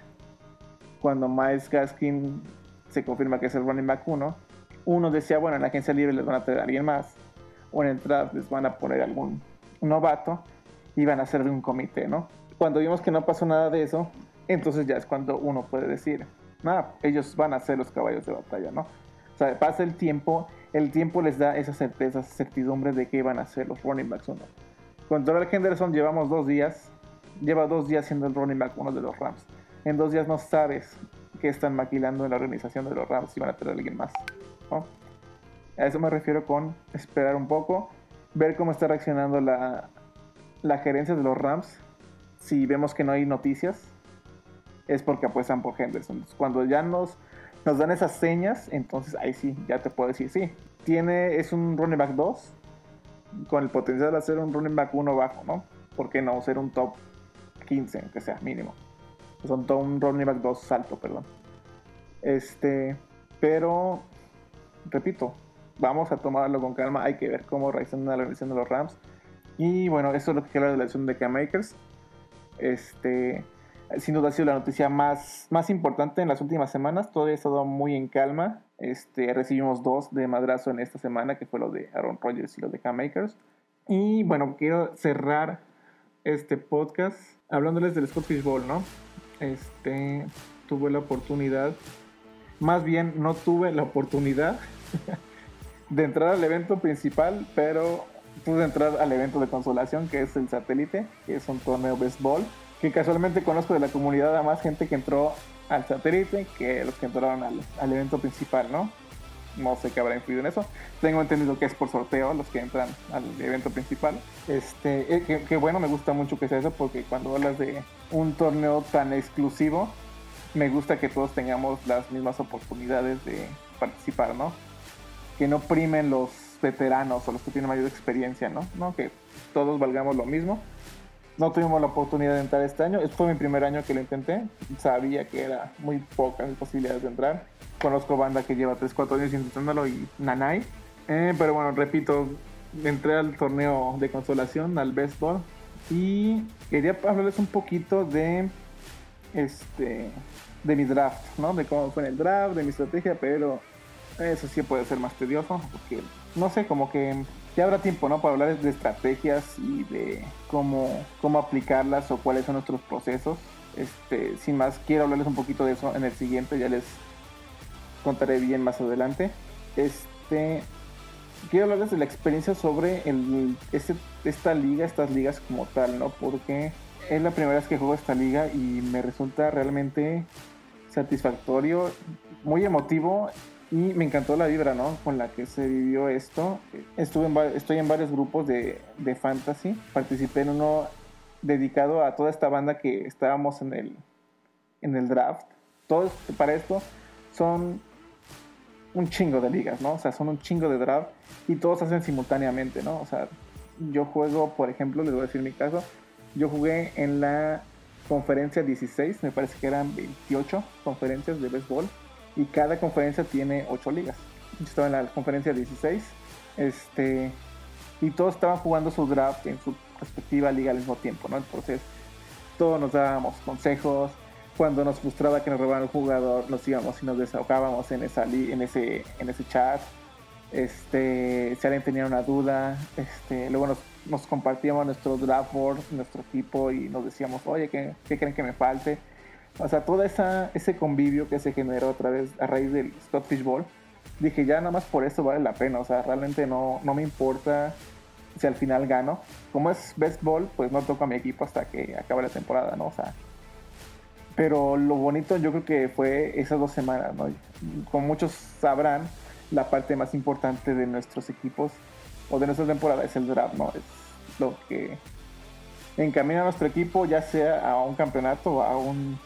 S1: cuando Miles Gaskin se confirma que es el running back 1, uno decía, bueno, en la agencia libre les van a traer a alguien más, o en el draft les van a poner algún novato iban a ser de un comité, ¿no? Cuando vimos que no pasó nada de eso, entonces ya es cuando uno puede decir, nada, ellos van a ser los caballos de batalla, ¿no? O sea, pasa el tiempo, el tiempo les da esa certeza, esa certidumbre de que iban a ser los running backs uno. Con Doral Henderson llevamos dos días, lleva dos días siendo el running back uno de los Rams. En dos días no sabes qué están maquilando en la organización de los Rams y van a tener a alguien más, ¿no? A eso me refiero con esperar un poco ver cómo está reaccionando la, la gerencia de los Rams. Si vemos que no hay noticias, es porque apuestan por Henderson. Cuando ya nos, nos dan esas señas, entonces ahí sí, ya te puedo decir, sí. Tiene, es un running back 2 con el potencial de hacer un running back 1 bajo, ¿no? ¿Por qué no ser un top 15, aunque sea mínimo? Son todo un running back 2 salto, perdón. Este, pero, repito, vamos a tomarlo con calma, hay que ver cómo reacciona la organización de los Rams. Y bueno, eso es lo que queda de la elección de K-Makers. Este, sin duda ha sido la noticia más, más importante en las últimas semanas. Todavía ha estado muy en calma. Este, recibimos dos de madrazo en esta semana, que fue lo de Aaron Rodgers y lo de Cam Makers. Y bueno, quiero cerrar este podcast hablándoles del Scott Bowl, ¿no? Este, tuve la oportunidad, más bien no tuve la oportunidad (laughs) de entrar al evento principal, pero pude entrar al evento de consolación, que es el satélite, que es un torneo de béisbol, que casualmente conozco de la comunidad a más gente que entró al satélite que los que entraron al, al evento principal, ¿no? No sé qué habrá influido en eso. Tengo entendido que es por sorteo los que entran al evento principal. Este, eh, que, bueno, me gusta mucho que sea eso porque cuando hablas de un torneo tan exclusivo, me gusta que todos tengamos las mismas oportunidades de participar, ¿no? Que no primen los veteranos o los que tienen mayor experiencia, ¿no? ¿No? Que todos valgamos lo mismo. No tuvimos la oportunidad de entrar este año. Fue mi primer año que lo intenté. Sabía que era muy pocas posibilidades de entrar. Conozco banda que lleva 3, 4 años intentándolo y nanay. Eh, pero bueno, repito, entré al torneo de consolación, al béisbol. Y quería hablarles un poquito de este de mi draft, ¿no? De cómo fue el draft, de mi estrategia, pero eso sí puede ser más tedioso, porque no sé, como que ya habrá tiempo, ¿no? Para hablar de estrategias y de cómo, cómo aplicarlas o cuáles son nuestros procesos. Este, sin más, quiero hablarles un poquito de eso en el siguiente, ya les contaré bien más adelante. Este, quiero hablarles de la experiencia sobre el, este, esta liga, estas ligas como tal, ¿no? Porque es la primera vez que juego esta liga y me resulta realmente satisfactorio, muy emotivo y me encantó la vibra, ¿no? Con la que se vivió esto. Estuve estoy en varios grupos de, de fantasy. Participé en uno dedicado a toda esta banda que estábamos en el, en el draft. Todos para esto son un chingo de ligas, ¿no? O sea, son un chingo de draft y todos hacen simultáneamente, ¿no? O sea, yo juego, por ejemplo, les voy a decir mi caso, yo jugué en la conferencia 16, me parece que eran 28 conferencias de béisbol y cada conferencia tiene 8 ligas. Yo estaba en la conferencia 16, este, y todos estaban jugando su draft en su respectiva liga al mismo tiempo, ¿no? Entonces, todos nos dábamos consejos. Cuando nos frustraba que nos robaran un jugador, nos íbamos y nos desahogábamos en, esa en, ese, en ese chat. Este, si alguien tenía una duda, este, luego nos, compartíamos nuestro draft board, nuestro equipo y nos decíamos, oye, ¿qué, ¿qué, creen que me falte? O sea, todo esa, ese convivio que se generó otra vez a raíz del Scott Ball, dije, ya nada más por eso vale la pena. O sea, realmente no, no me importa si al final gano. Como es best ball, pues no toco a mi equipo hasta que acabe la temporada, ¿no? O sea, pero lo bonito yo creo que fue esas dos semanas, ¿no? Como muchos sabrán, la parte más importante de nuestros equipos o de nuestra temporada es el draft, ¿no? Es lo que encamina a nuestro equipo ya sea a un campeonato o a un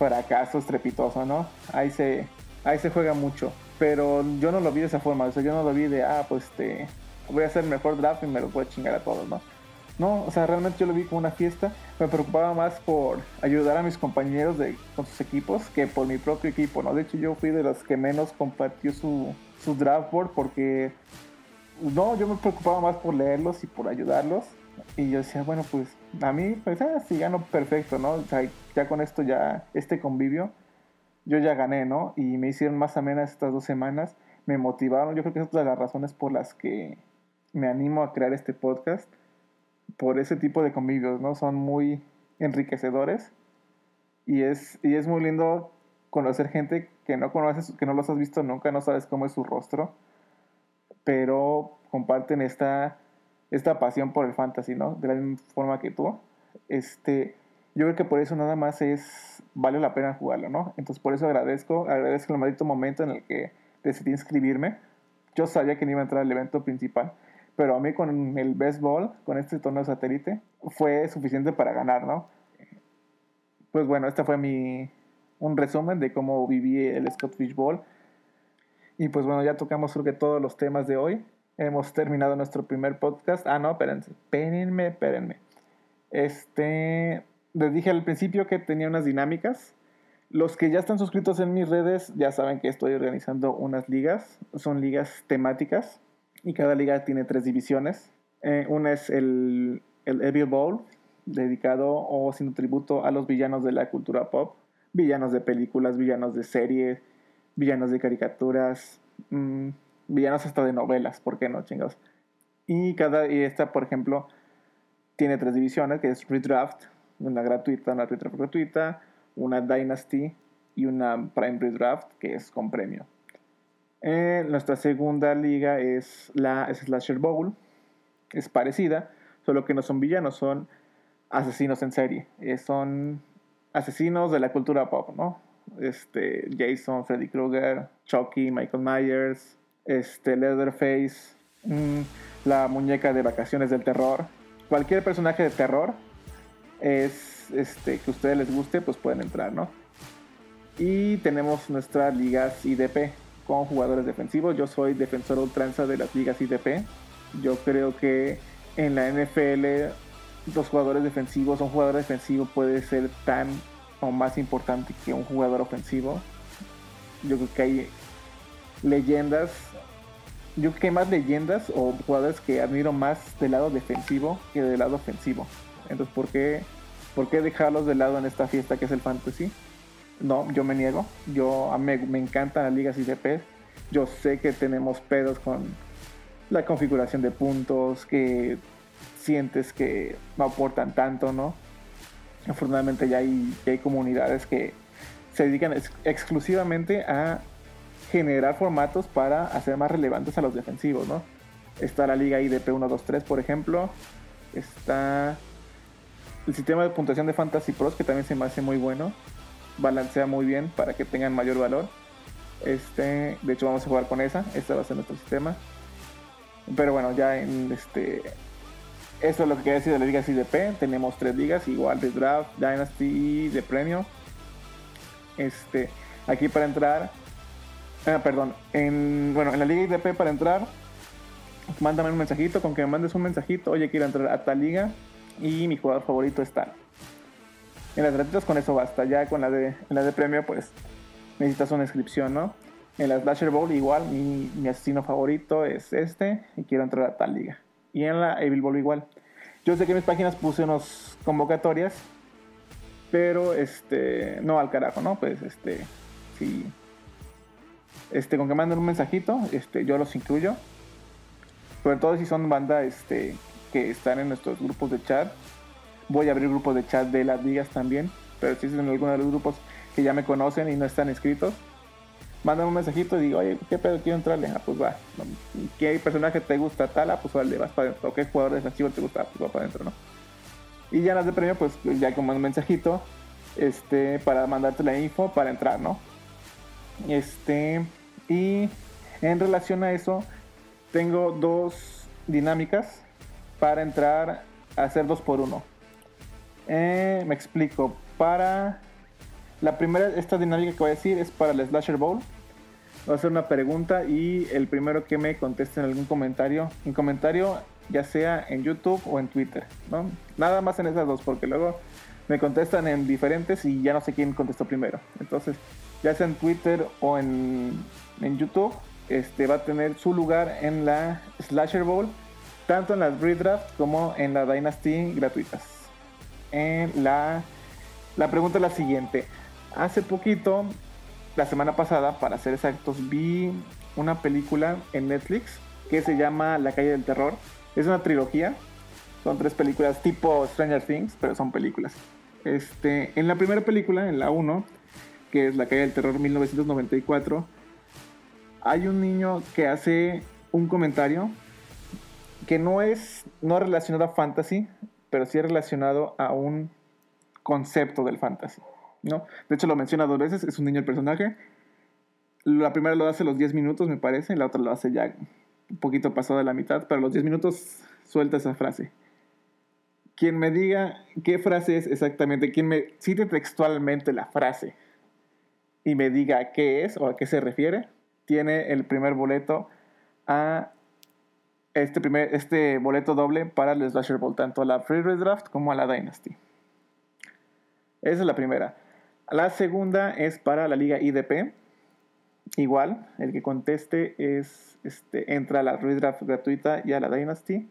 S1: fracaso estrepitoso, ¿no? Ahí se, ahí se juega mucho. Pero yo no lo vi de esa forma, o sea, yo no lo vi de, ah, pues este, voy a hacer el mejor draft y me lo voy a chingar a todos, ¿no? No, o sea, realmente yo lo vi como una fiesta. Me preocupaba más por ayudar a mis compañeros de, con sus equipos que por mi propio equipo, ¿no? De hecho, yo fui de los que menos compartió su, su draft board porque, no, yo me preocupaba más por leerlos y por ayudarlos. Y yo decía, bueno, pues a mí, pues, ah, si gano perfecto, ¿no? O sea, ya con esto, ya, este convivio, yo ya gané, ¿no? Y me hicieron más amenas estas dos semanas. Me motivaron. Yo creo que es una de las razones por las que me animo a crear este podcast por ese tipo de convivios, ¿no? Son muy enriquecedores y es, y es muy lindo conocer gente que no conoces, que no los has visto nunca, no sabes cómo es su rostro, pero comparten esta, esta pasión por el fantasy, ¿no? De la misma forma que tú. Este, yo creo que por eso nada más es, vale la pena jugarlo, ¿no? Entonces por eso agradezco, agradezco el maldito momento en el que decidí inscribirme. Yo sabía que no iba a entrar al evento principal, pero a mí con el béisbol, con este torneo satélite, fue suficiente para ganar, ¿no? Pues bueno, este fue mi, un resumen de cómo viví el Scott Ball. Y pues bueno, ya tocamos creo que todos los temas de hoy. Hemos terminado nuestro primer podcast. Ah, no, espérense, espérenme, espérenme. Este, les dije al principio que tenía unas dinámicas. Los que ya están suscritos en mis redes ya saben que estoy organizando unas ligas. Son ligas temáticas y cada liga tiene tres divisiones. Eh, una es el, el Evil Bowl, dedicado o siendo tributo a los villanos de la cultura pop. Villanos de películas, villanos de series, villanos de caricaturas, mm, villanos hasta de novelas, ¿por qué no, chingados? Y cada, y esta, por ejemplo, tiene tres divisiones, que es Redraft, una gratuita, una Redraft gratuita, una Dynasty y una Prime Redraft, que es con premio. Eh, nuestra segunda liga es la Slasher Bowl, es parecida, solo que no son villanos, son asesinos en serie, eh, son asesinos de la cultura pop, ¿no? Este, Jason, Freddy Krueger, Chucky, Michael Myers, este, Leatherface, mm, la muñeca de vacaciones del terror. Cualquier personaje de terror es este, que a ustedes les guste, pues pueden entrar, ¿no? Y tenemos nuestras ligas IDP con jugadores defensivos. Yo soy defensor ultranza de las ligas IDP. Yo creo que en la NFL los jugadores defensivos, un jugador defensivo puede ser tan o más importante que un jugador ofensivo. Yo creo que hay leyendas, yo que más leyendas o jugadores que admiro más del lado defensivo que del lado ofensivo. Entonces, ¿por qué, ¿por qué dejarlos de lado en esta fiesta que es el fantasy? No, yo me niego. Yo me, me encantan las ligas IDP. Yo sé que tenemos pedos con la configuración de puntos, que sientes que no aportan tanto, ¿no? Afortunadamente ya hay, hay comunidades que se dedican exclusivamente a generar formatos para hacer más relevantes a los defensivos, ¿no? Está la liga IDP 123, por ejemplo. Está el sistema de puntuación de Fantasy Pros, que también se me hace muy bueno. Balancea muy bien para que tengan mayor valor. Este, de hecho, vamos a jugar con esa. Este va a ser nuestro sistema. Pero bueno, ya en este. Eso es lo que quería decir de la liga IDP. Tenemos tres ligas, igual de Draft, Dynasty y de Premio. Este, aquí para entrar. Ah, perdón. En, bueno, en la liga IDP para entrar, mándame un mensajito. Con que me mandes un mensajito, oye, quiero entrar a tal liga y mi jugador favorito está. En las gratuitas con eso basta. Ya con la de, la de premio, pues necesitas una inscripción, ¿no? En la Slasher Bowl igual, mi, asesino favorito es este y quiero entrar a tal liga. Y en la Evil Bowl igual. Yo sé que en mis páginas puse unos convocatorias, pero este, no al carajo, ¿no? Pues este, si, este, con que manden un mensajito, este, yo los incluyo. Sobre todo si son banda, este, que están en nuestros grupos de chat. Voy a abrir grupos de chat de las ligas también, pero si es en alguno de los grupos que ya me conocen y no están inscritos, mándame un mensajito y digo, oye, ¿qué pedo quiero entrarle? Ah, pues va. ¿Qué personaje te gusta tal? Ah, pues vale, vas para adentro. ¿O qué jugador defensivo te gusta? Ah, pues va para adentro, ¿no? Y ya las de premio, pues ya como un mensajito, este, para mandarte la info para entrar, ¿no? Este, y en relación a eso, tengo dos dinámicas para entrar a hacer dos por uno. Eh, me explico. Para la primera, esta dinámica que voy a decir es para el Slasher Bowl. Voy a hacer una pregunta y el primero que me conteste en algún comentario, en comentario ya sea en YouTube o en Twitter, ¿no? Nada más en esas dos, porque luego me contestan en diferentes y ya no sé quién contestó primero. Entonces, ya sea en Twitter o en, en YouTube, este va a tener su lugar en la Slasher Bowl tanto en las Redraft como en la Dynasty gratuitas. En la, la pregunta es la siguiente. Hace poquito, la semana pasada, para ser exactos, vi una película en Netflix que se llama La calle del terror. Es una trilogía. Son tres películas tipo Stranger Things, pero son películas. Este, en la primera película, en la 1, que es La calle del terror 1994, hay un niño que hace un comentario que no es no relacionado a fantasy, pero sí relacionado a un concepto del fantasy, ¿no? De hecho lo menciona dos veces, es un niño el personaje. La primera lo hace los 10 minutos, me parece, y la otra lo hace ya un poquito pasado de la mitad, pero a los 10 minutos suelta esa frase. Quien me diga qué frase es exactamente, quien me cite textualmente la frase y me diga qué es o a qué se refiere, tiene el primer boleto a este, primer, este boleto doble para el Slasher Bowl, tanto a la Free Redraft como a la Dynasty. Esa es la primera. La segunda es para la liga IDP. Igual, el que conteste es, este, entra a la Redraft gratuita y a la Dynasty.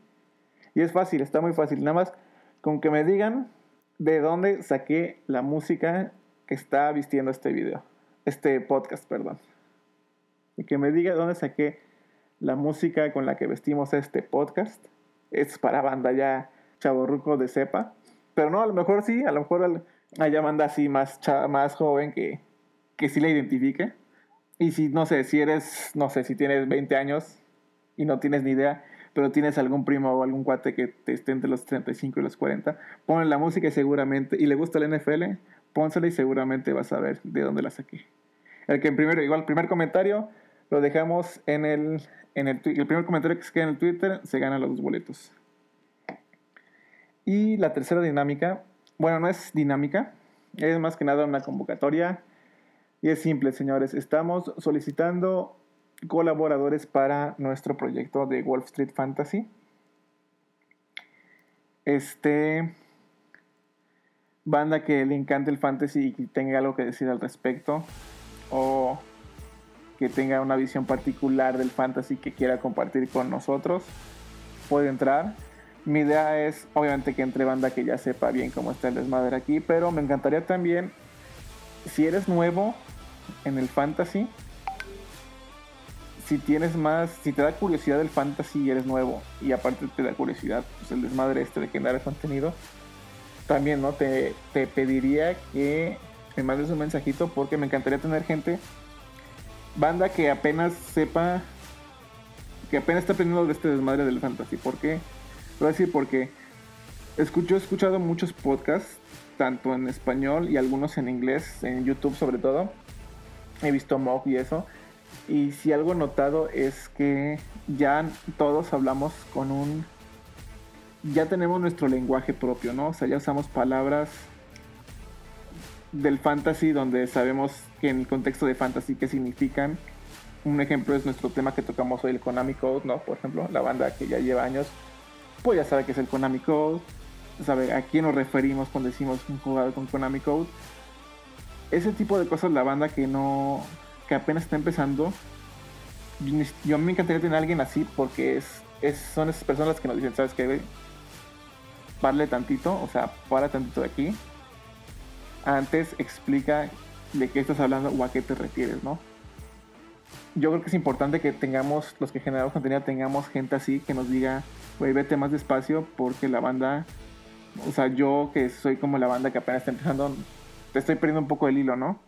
S1: Y es fácil, está muy fácil. Nada más Con que me digan de dónde saqué la música que está vistiendo este video. Este podcast, perdón. Y que me diga de dónde saqué la música con la que vestimos este podcast. Es para banda ya chaborruco de cepa. Pero no, a lo mejor sí, a lo mejor haya banda así más, más joven que, que sí la identifique. Y si, no sé, si eres, no sé, si tienes 20 años y no tienes ni idea, pero tienes algún primo o algún cuate que te esté entre los 35 y los 40, ponle la música y seguramente, y le gusta el NFL, pónsela y seguramente vas a ver de dónde la saqué. El que primero, igual, primer comentario lo dejamos en el, en el, el primer comentario que se queda en el Twitter se gana los dos boletos. Y la tercera dinámica, bueno, no es dinámica, es más que nada una convocatoria. Y es simple, señores. Estamos solicitando colaboradores para nuestro proyecto de Wolf Street Fantasy. Este banda que le encante el fantasy y tenga algo que decir al respecto o que tenga una visión particular del fantasy que quiera compartir con nosotros puede entrar mi idea es, obviamente, que entre banda que ya sepa bien cómo está el desmadre aquí, pero me encantaría también, si eres nuevo en el fantasy, si tienes más, si te da curiosidad el fantasy y eres nuevo, y aparte te da curiosidad, pues el desmadre este de generar contenido, también, ¿no? Te, te pediría que me mandes un mensajito porque me encantaría tener gente, banda que apenas sepa, que apenas está aprendiendo de este desmadre del fantasy, porque voy a decir porque escucho, he escuchado muchos podcasts, tanto en español y algunos en inglés, en YouTube sobre todo. He visto Mog y eso. Y si algo notado es que ya todos hablamos con un... Ya tenemos nuestro lenguaje propio, ¿no? O sea, ya usamos palabras del fantasy donde sabemos que en el contexto de fantasy qué significan. Un ejemplo es nuestro tema que tocamos hoy, el Konami Code, ¿no? Por ejemplo, la banda que ya lleva años pues ya sabe que es el Konami Code, sabe a quién nos referimos cuando decimos un jugador con Konami Code. Ese tipo de cosas la banda que no, que apenas está empezando, yo mí me encantaría tener a alguien así porque es, es son esas personas que nos dicen, ¿sabes qué? Parle tantito, o sea, para tantito de aquí. Antes explica de qué estás hablando o a qué te refieres, ¿no? Yo creo que es importante que tengamos, los que generamos contenido, tengamos gente así que nos diga güey, vete más despacio porque la banda, o sea, yo que soy como la banda que apenas está empezando, te estoy perdiendo un poco el hilo, ¿no?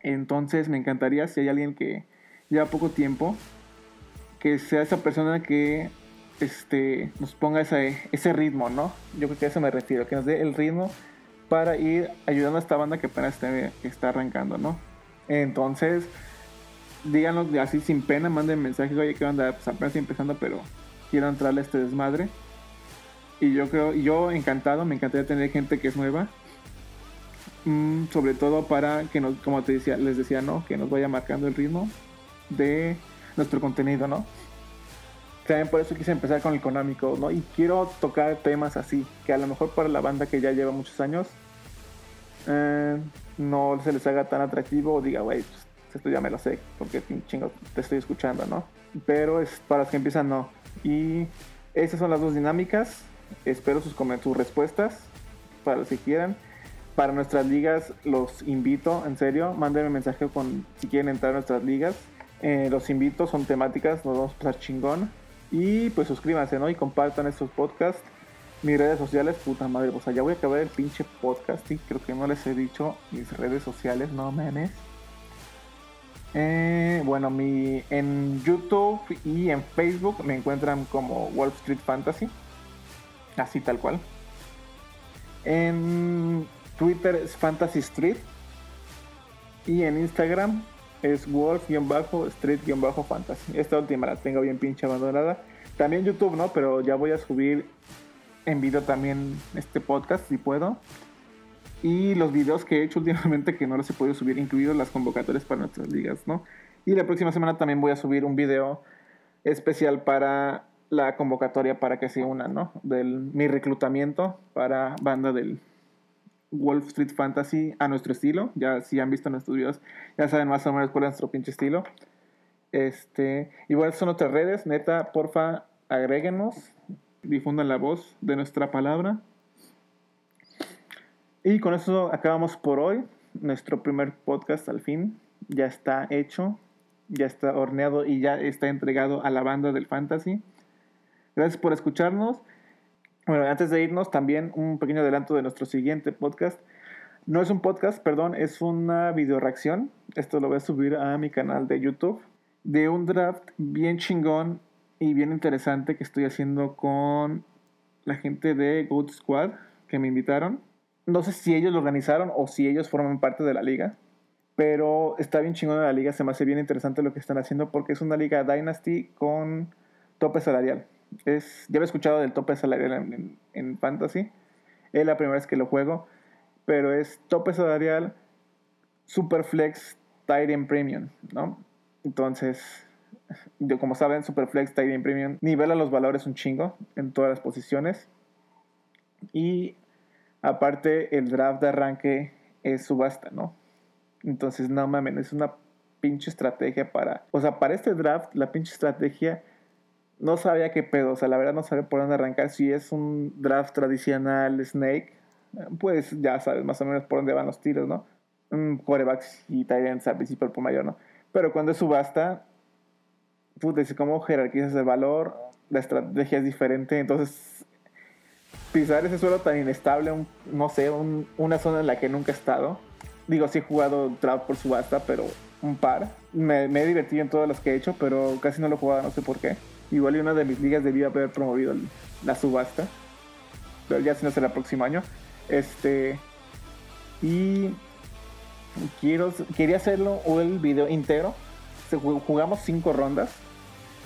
S1: Entonces me encantaría si hay alguien que lleva poco tiempo, que sea esa persona que este, nos ponga ese, ese ritmo, ¿no? Yo creo que a eso me refiero, que nos dé el ritmo para ir ayudando a esta banda que apenas está, está arrancando, ¿no? Entonces, díganos así sin pena, manden mensajes, oye, ¿qué onda? Pues apenas empezando, pero quiero entrarle a este desmadre. Y yo creo, yo encantado, me encantaría tener gente que es nueva. Mm, sobre todo para que nos, como te decía, les decía, ¿no? Que nos vaya marcando el ritmo de nuestro contenido, ¿no? También por eso quise empezar con el económico, ¿no? Y quiero tocar temas así, que a lo mejor para la banda que ya lleva muchos años, eh, no se les haga tan atractivo o diga, güey, pues, esto ya me lo sé, porque chingo te estoy escuchando, ¿no? Pero es para los que empiezan, no y estas son las dos dinámicas. Espero sus, sus respuestas para los que quieran. Para nuestras ligas los invito, en serio, mándenme mensaje con si quieren entrar a nuestras ligas. Eh, los invito, son temáticas, nos vamos a pasar chingón. Y pues suscríbanse, ¿no? Y compartan estos podcasts. Mis redes sociales, puta madre, o sea, ya voy a acabar el pinche podcast creo que no les he dicho mis redes sociales, no mames. Eh, bueno, mi, en YouTube y en Facebook me encuentran como Wall Street Fantasy. Así tal cual. En Twitter es Fantasy Street. Y en Instagram es Wolf-Street-Fantasy. Esta última la tengo bien pinche abandonada. También YouTube, ¿no? Pero ya voy a subir en video también este podcast si puedo y los videos que he hecho (laughs) últimamente que no los he podido subir, incluidos las convocatorias para nuestras ligas, ¿no? Y la próxima semana también voy a subir un video especial para la convocatoria para que se unan, ¿no? Del mi reclutamiento para banda del Wolf Street Fantasy a nuestro estilo. Ya si han visto nuestros videos, ya saben más o menos cuál es nuestro pinche estilo. Este, igual son otras redes, neta, porfa, agréguenos, difundan la voz de nuestra palabra Y con eso acabamos por hoy. Nuestro primer podcast al fin ya está hecho, ya está horneado y ya está entregado a la banda del fantasy. Gracias por escucharnos. Bueno, antes de irnos, también un pequeño adelanto de nuestro siguiente podcast. No es un podcast, perdón, es una video reacción. Esto lo voy a subir a mi canal de YouTube. De un draft bien chingón y bien interesante que estoy haciendo con la gente de Goat Squad que me invitaron. No sé si ellos lo organizaron o si ellos forman parte de la liga. Pero está bien chingón la liga, se me hace bien interesante lo que están haciendo porque es una liga Dynasty con tope salarial. Es, ya he escuchado del tope salarial en, en, Fantasy. Es la primera vez que lo juego. Pero es tope salarial, Superflex, Titan Premium, ¿no? Entonces, como saben, Superflex, Titan Premium nivela los valores un chingo en todas las posiciones. Y aparte, el draft de arranque es subasta, ¿no? Entonces, no mames, es una pinche estrategia para. O sea, para este draft, la pinche estrategia no sabía qué pedo. O sea, la verdad no sabía por dónde arrancar. Si es un draft tradicional Snake, pues ya sabes más o menos por dónde van los tiros, ¿no? Un quarterbacks y Tyrants al principio por mayor, ¿no? Pero cuando es subasta, puta, cómo jerarquizas el valor, la estrategia es diferente. Entonces, pisar ese suelo tan inestable, no sé, una zona en la que nunca he estado Digo, sí he jugado draft por subasta, pero un par. Me, he divertido en todas las que he hecho, pero casi no lo he jugado, no sé por qué. Igual y una de mis ligas debía haber promovido la subasta. Pero ya si no será el próximo año. Este. Y. Quiero, quería hacerlo o el video íntegro. Jugamos cinco rondas.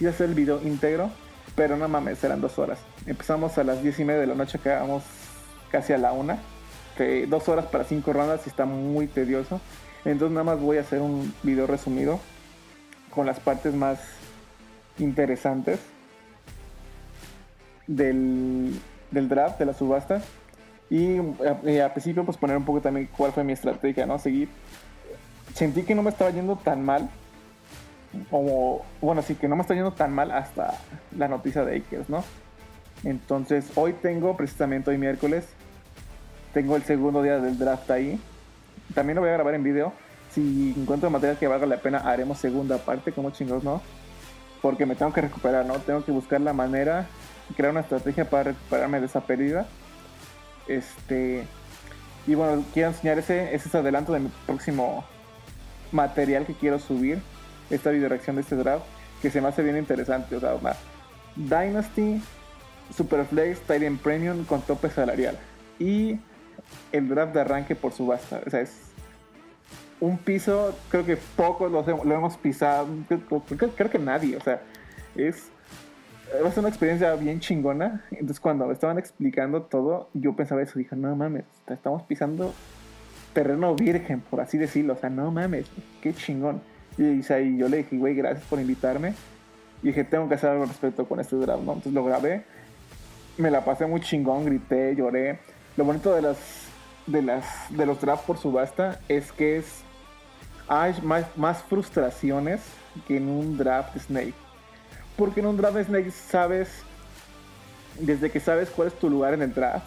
S1: Y hacer el video íntegro. Pero no mames, eran dos horas. Empezamos a las diez y media de la noche, quedamos casi a la una dos horas para cinco rondas está muy tedioso. Entonces nada más voy a hacer un video resumido con las partes más interesantes del, del draft, de la subasta. Y, al principio pues poner un poco también cuál fue mi estrategia, ¿no? Seguir. Sentí que no me estaba yendo tan mal. Como, bueno, sí, que no me está yendo tan mal hasta la noticia de Akers, ¿no? Entonces hoy tengo, precisamente hoy miércoles, tengo el segundo día del draft ahí. También lo voy a grabar en video. Si encuentro material que valga la pena, haremos segunda parte, como chingos, ¿no? Porque me tengo que recuperar, ¿no? Tengo que buscar la manera, crear una estrategia para recuperarme de esa pérdida. Este. Y bueno, quiero enseñar ese, ese adelanto de mi próximo material que quiero subir. Esta video reacción de este draft, que se me hace bien interesante. O sea, una Dynasty, Superflex, Titan Premium con tope salarial. Y el draft de arranque por subasta. O sea, es un piso, creo que pocos lo, lo hemos pisado, creo, que nadie, o sea, es, ser una experiencia bien chingona. Entonces cuando estaban explicando todo, yo pensaba eso, dije, no mames, estamos pisando terreno virgen, por así decirlo, o sea, no mames, qué chingón. Y, yo le dije, güey, gracias por invitarme. Y dije, tengo que hacer algo respecto con este draft, ¿no? Entonces lo grabé, me la pasé muy chingón, grité, lloré lo bonito de las de las de los drafts por subasta es que es hay más, más frustraciones que en un draft Snake. Porque en un draft Snake sabes desde que sabes cuál es tu lugar en el draft,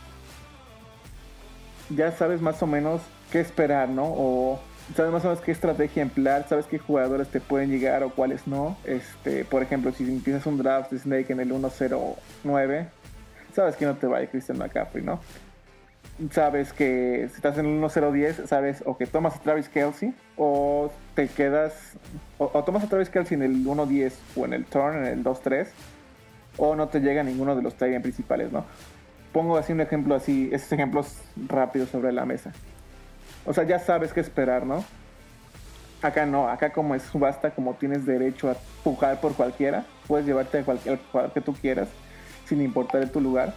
S1: ya sabes más o menos qué esperar, ¿no? O sabes más o menos qué estrategia emplear, sabes qué jugadores te pueden llegar o cuáles no. Este, por ejemplo, si empiezas un draft Snake en el 109, sabes que no te va a ir Christian McCaffrey, ¿no? Sabes que si estás en el 1-0-10, sabes o que tomas a Travis Kelsey o te quedas, o, tomas a Travis Kelsey en el 1-10 o en el turn, en el 2-3, o no te llega ninguno de los Titans principales, ¿no? Pongo así un ejemplo así, esos ejemplos rápidos sobre la mesa. O sea, ya sabes qué esperar, ¿no? Acá no, acá como es subasta, como tienes derecho a pujar por cualquiera, puedes llevarte a cualquier jugador que tú quieras, sin importar tu lugar.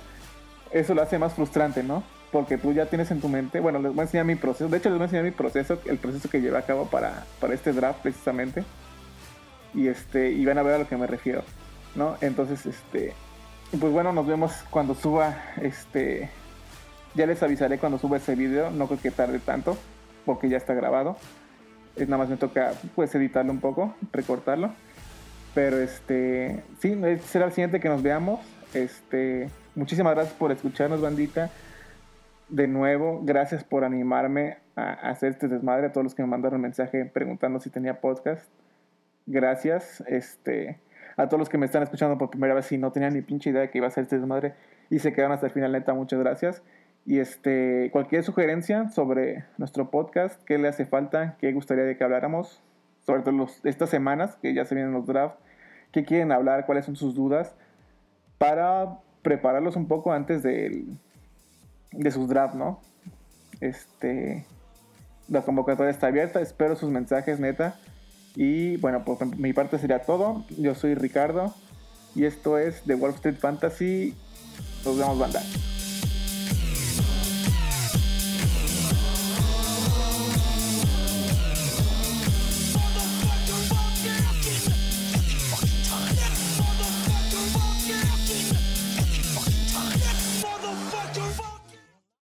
S1: Eso lo hace más frustrante, ¿no? Porque tú ya tienes en tu mente, bueno, les voy a enseñar mi proceso, de hecho les voy a enseñar mi proceso, el proceso que llevé a cabo para, para este draft precisamente, y este, y van a ver a lo que me refiero, ¿no? Entonces, este, pues bueno, nos vemos cuando suba, este, ya les avisaré cuando suba ese video, no creo que tarde tanto, porque ya está grabado, es nada más me toca, pues, editarlo un poco, recortarlo, pero este, sí, será el siguiente que nos veamos, este, muchísimas gracias por escucharnos, bandita, de nuevo, gracias por animarme a hacer este desmadre. A todos los que me mandaron mensaje preguntando si tenía podcast. Gracias. Este, a todos los que me están escuchando por primera vez y no tenían ni pinche idea de que iba a ser este desmadre y se quedaron hasta el final, neta, muchas gracias. Y este, cualquier sugerencia sobre nuestro podcast, qué le hace falta, qué gustaría de que habláramos, sobre todo estas semanas que ya se vienen los drafts, qué quieren hablar, cuáles son sus dudas, para prepararlos un poco antes de, de sus drafts, ¿no? Este, la convocatoria está abierta, espero sus mensajes, neta. Y bueno, por mi parte sería todo. Yo soy Ricardo y esto es The Wall Street Fantasy. Nos vemos, banda.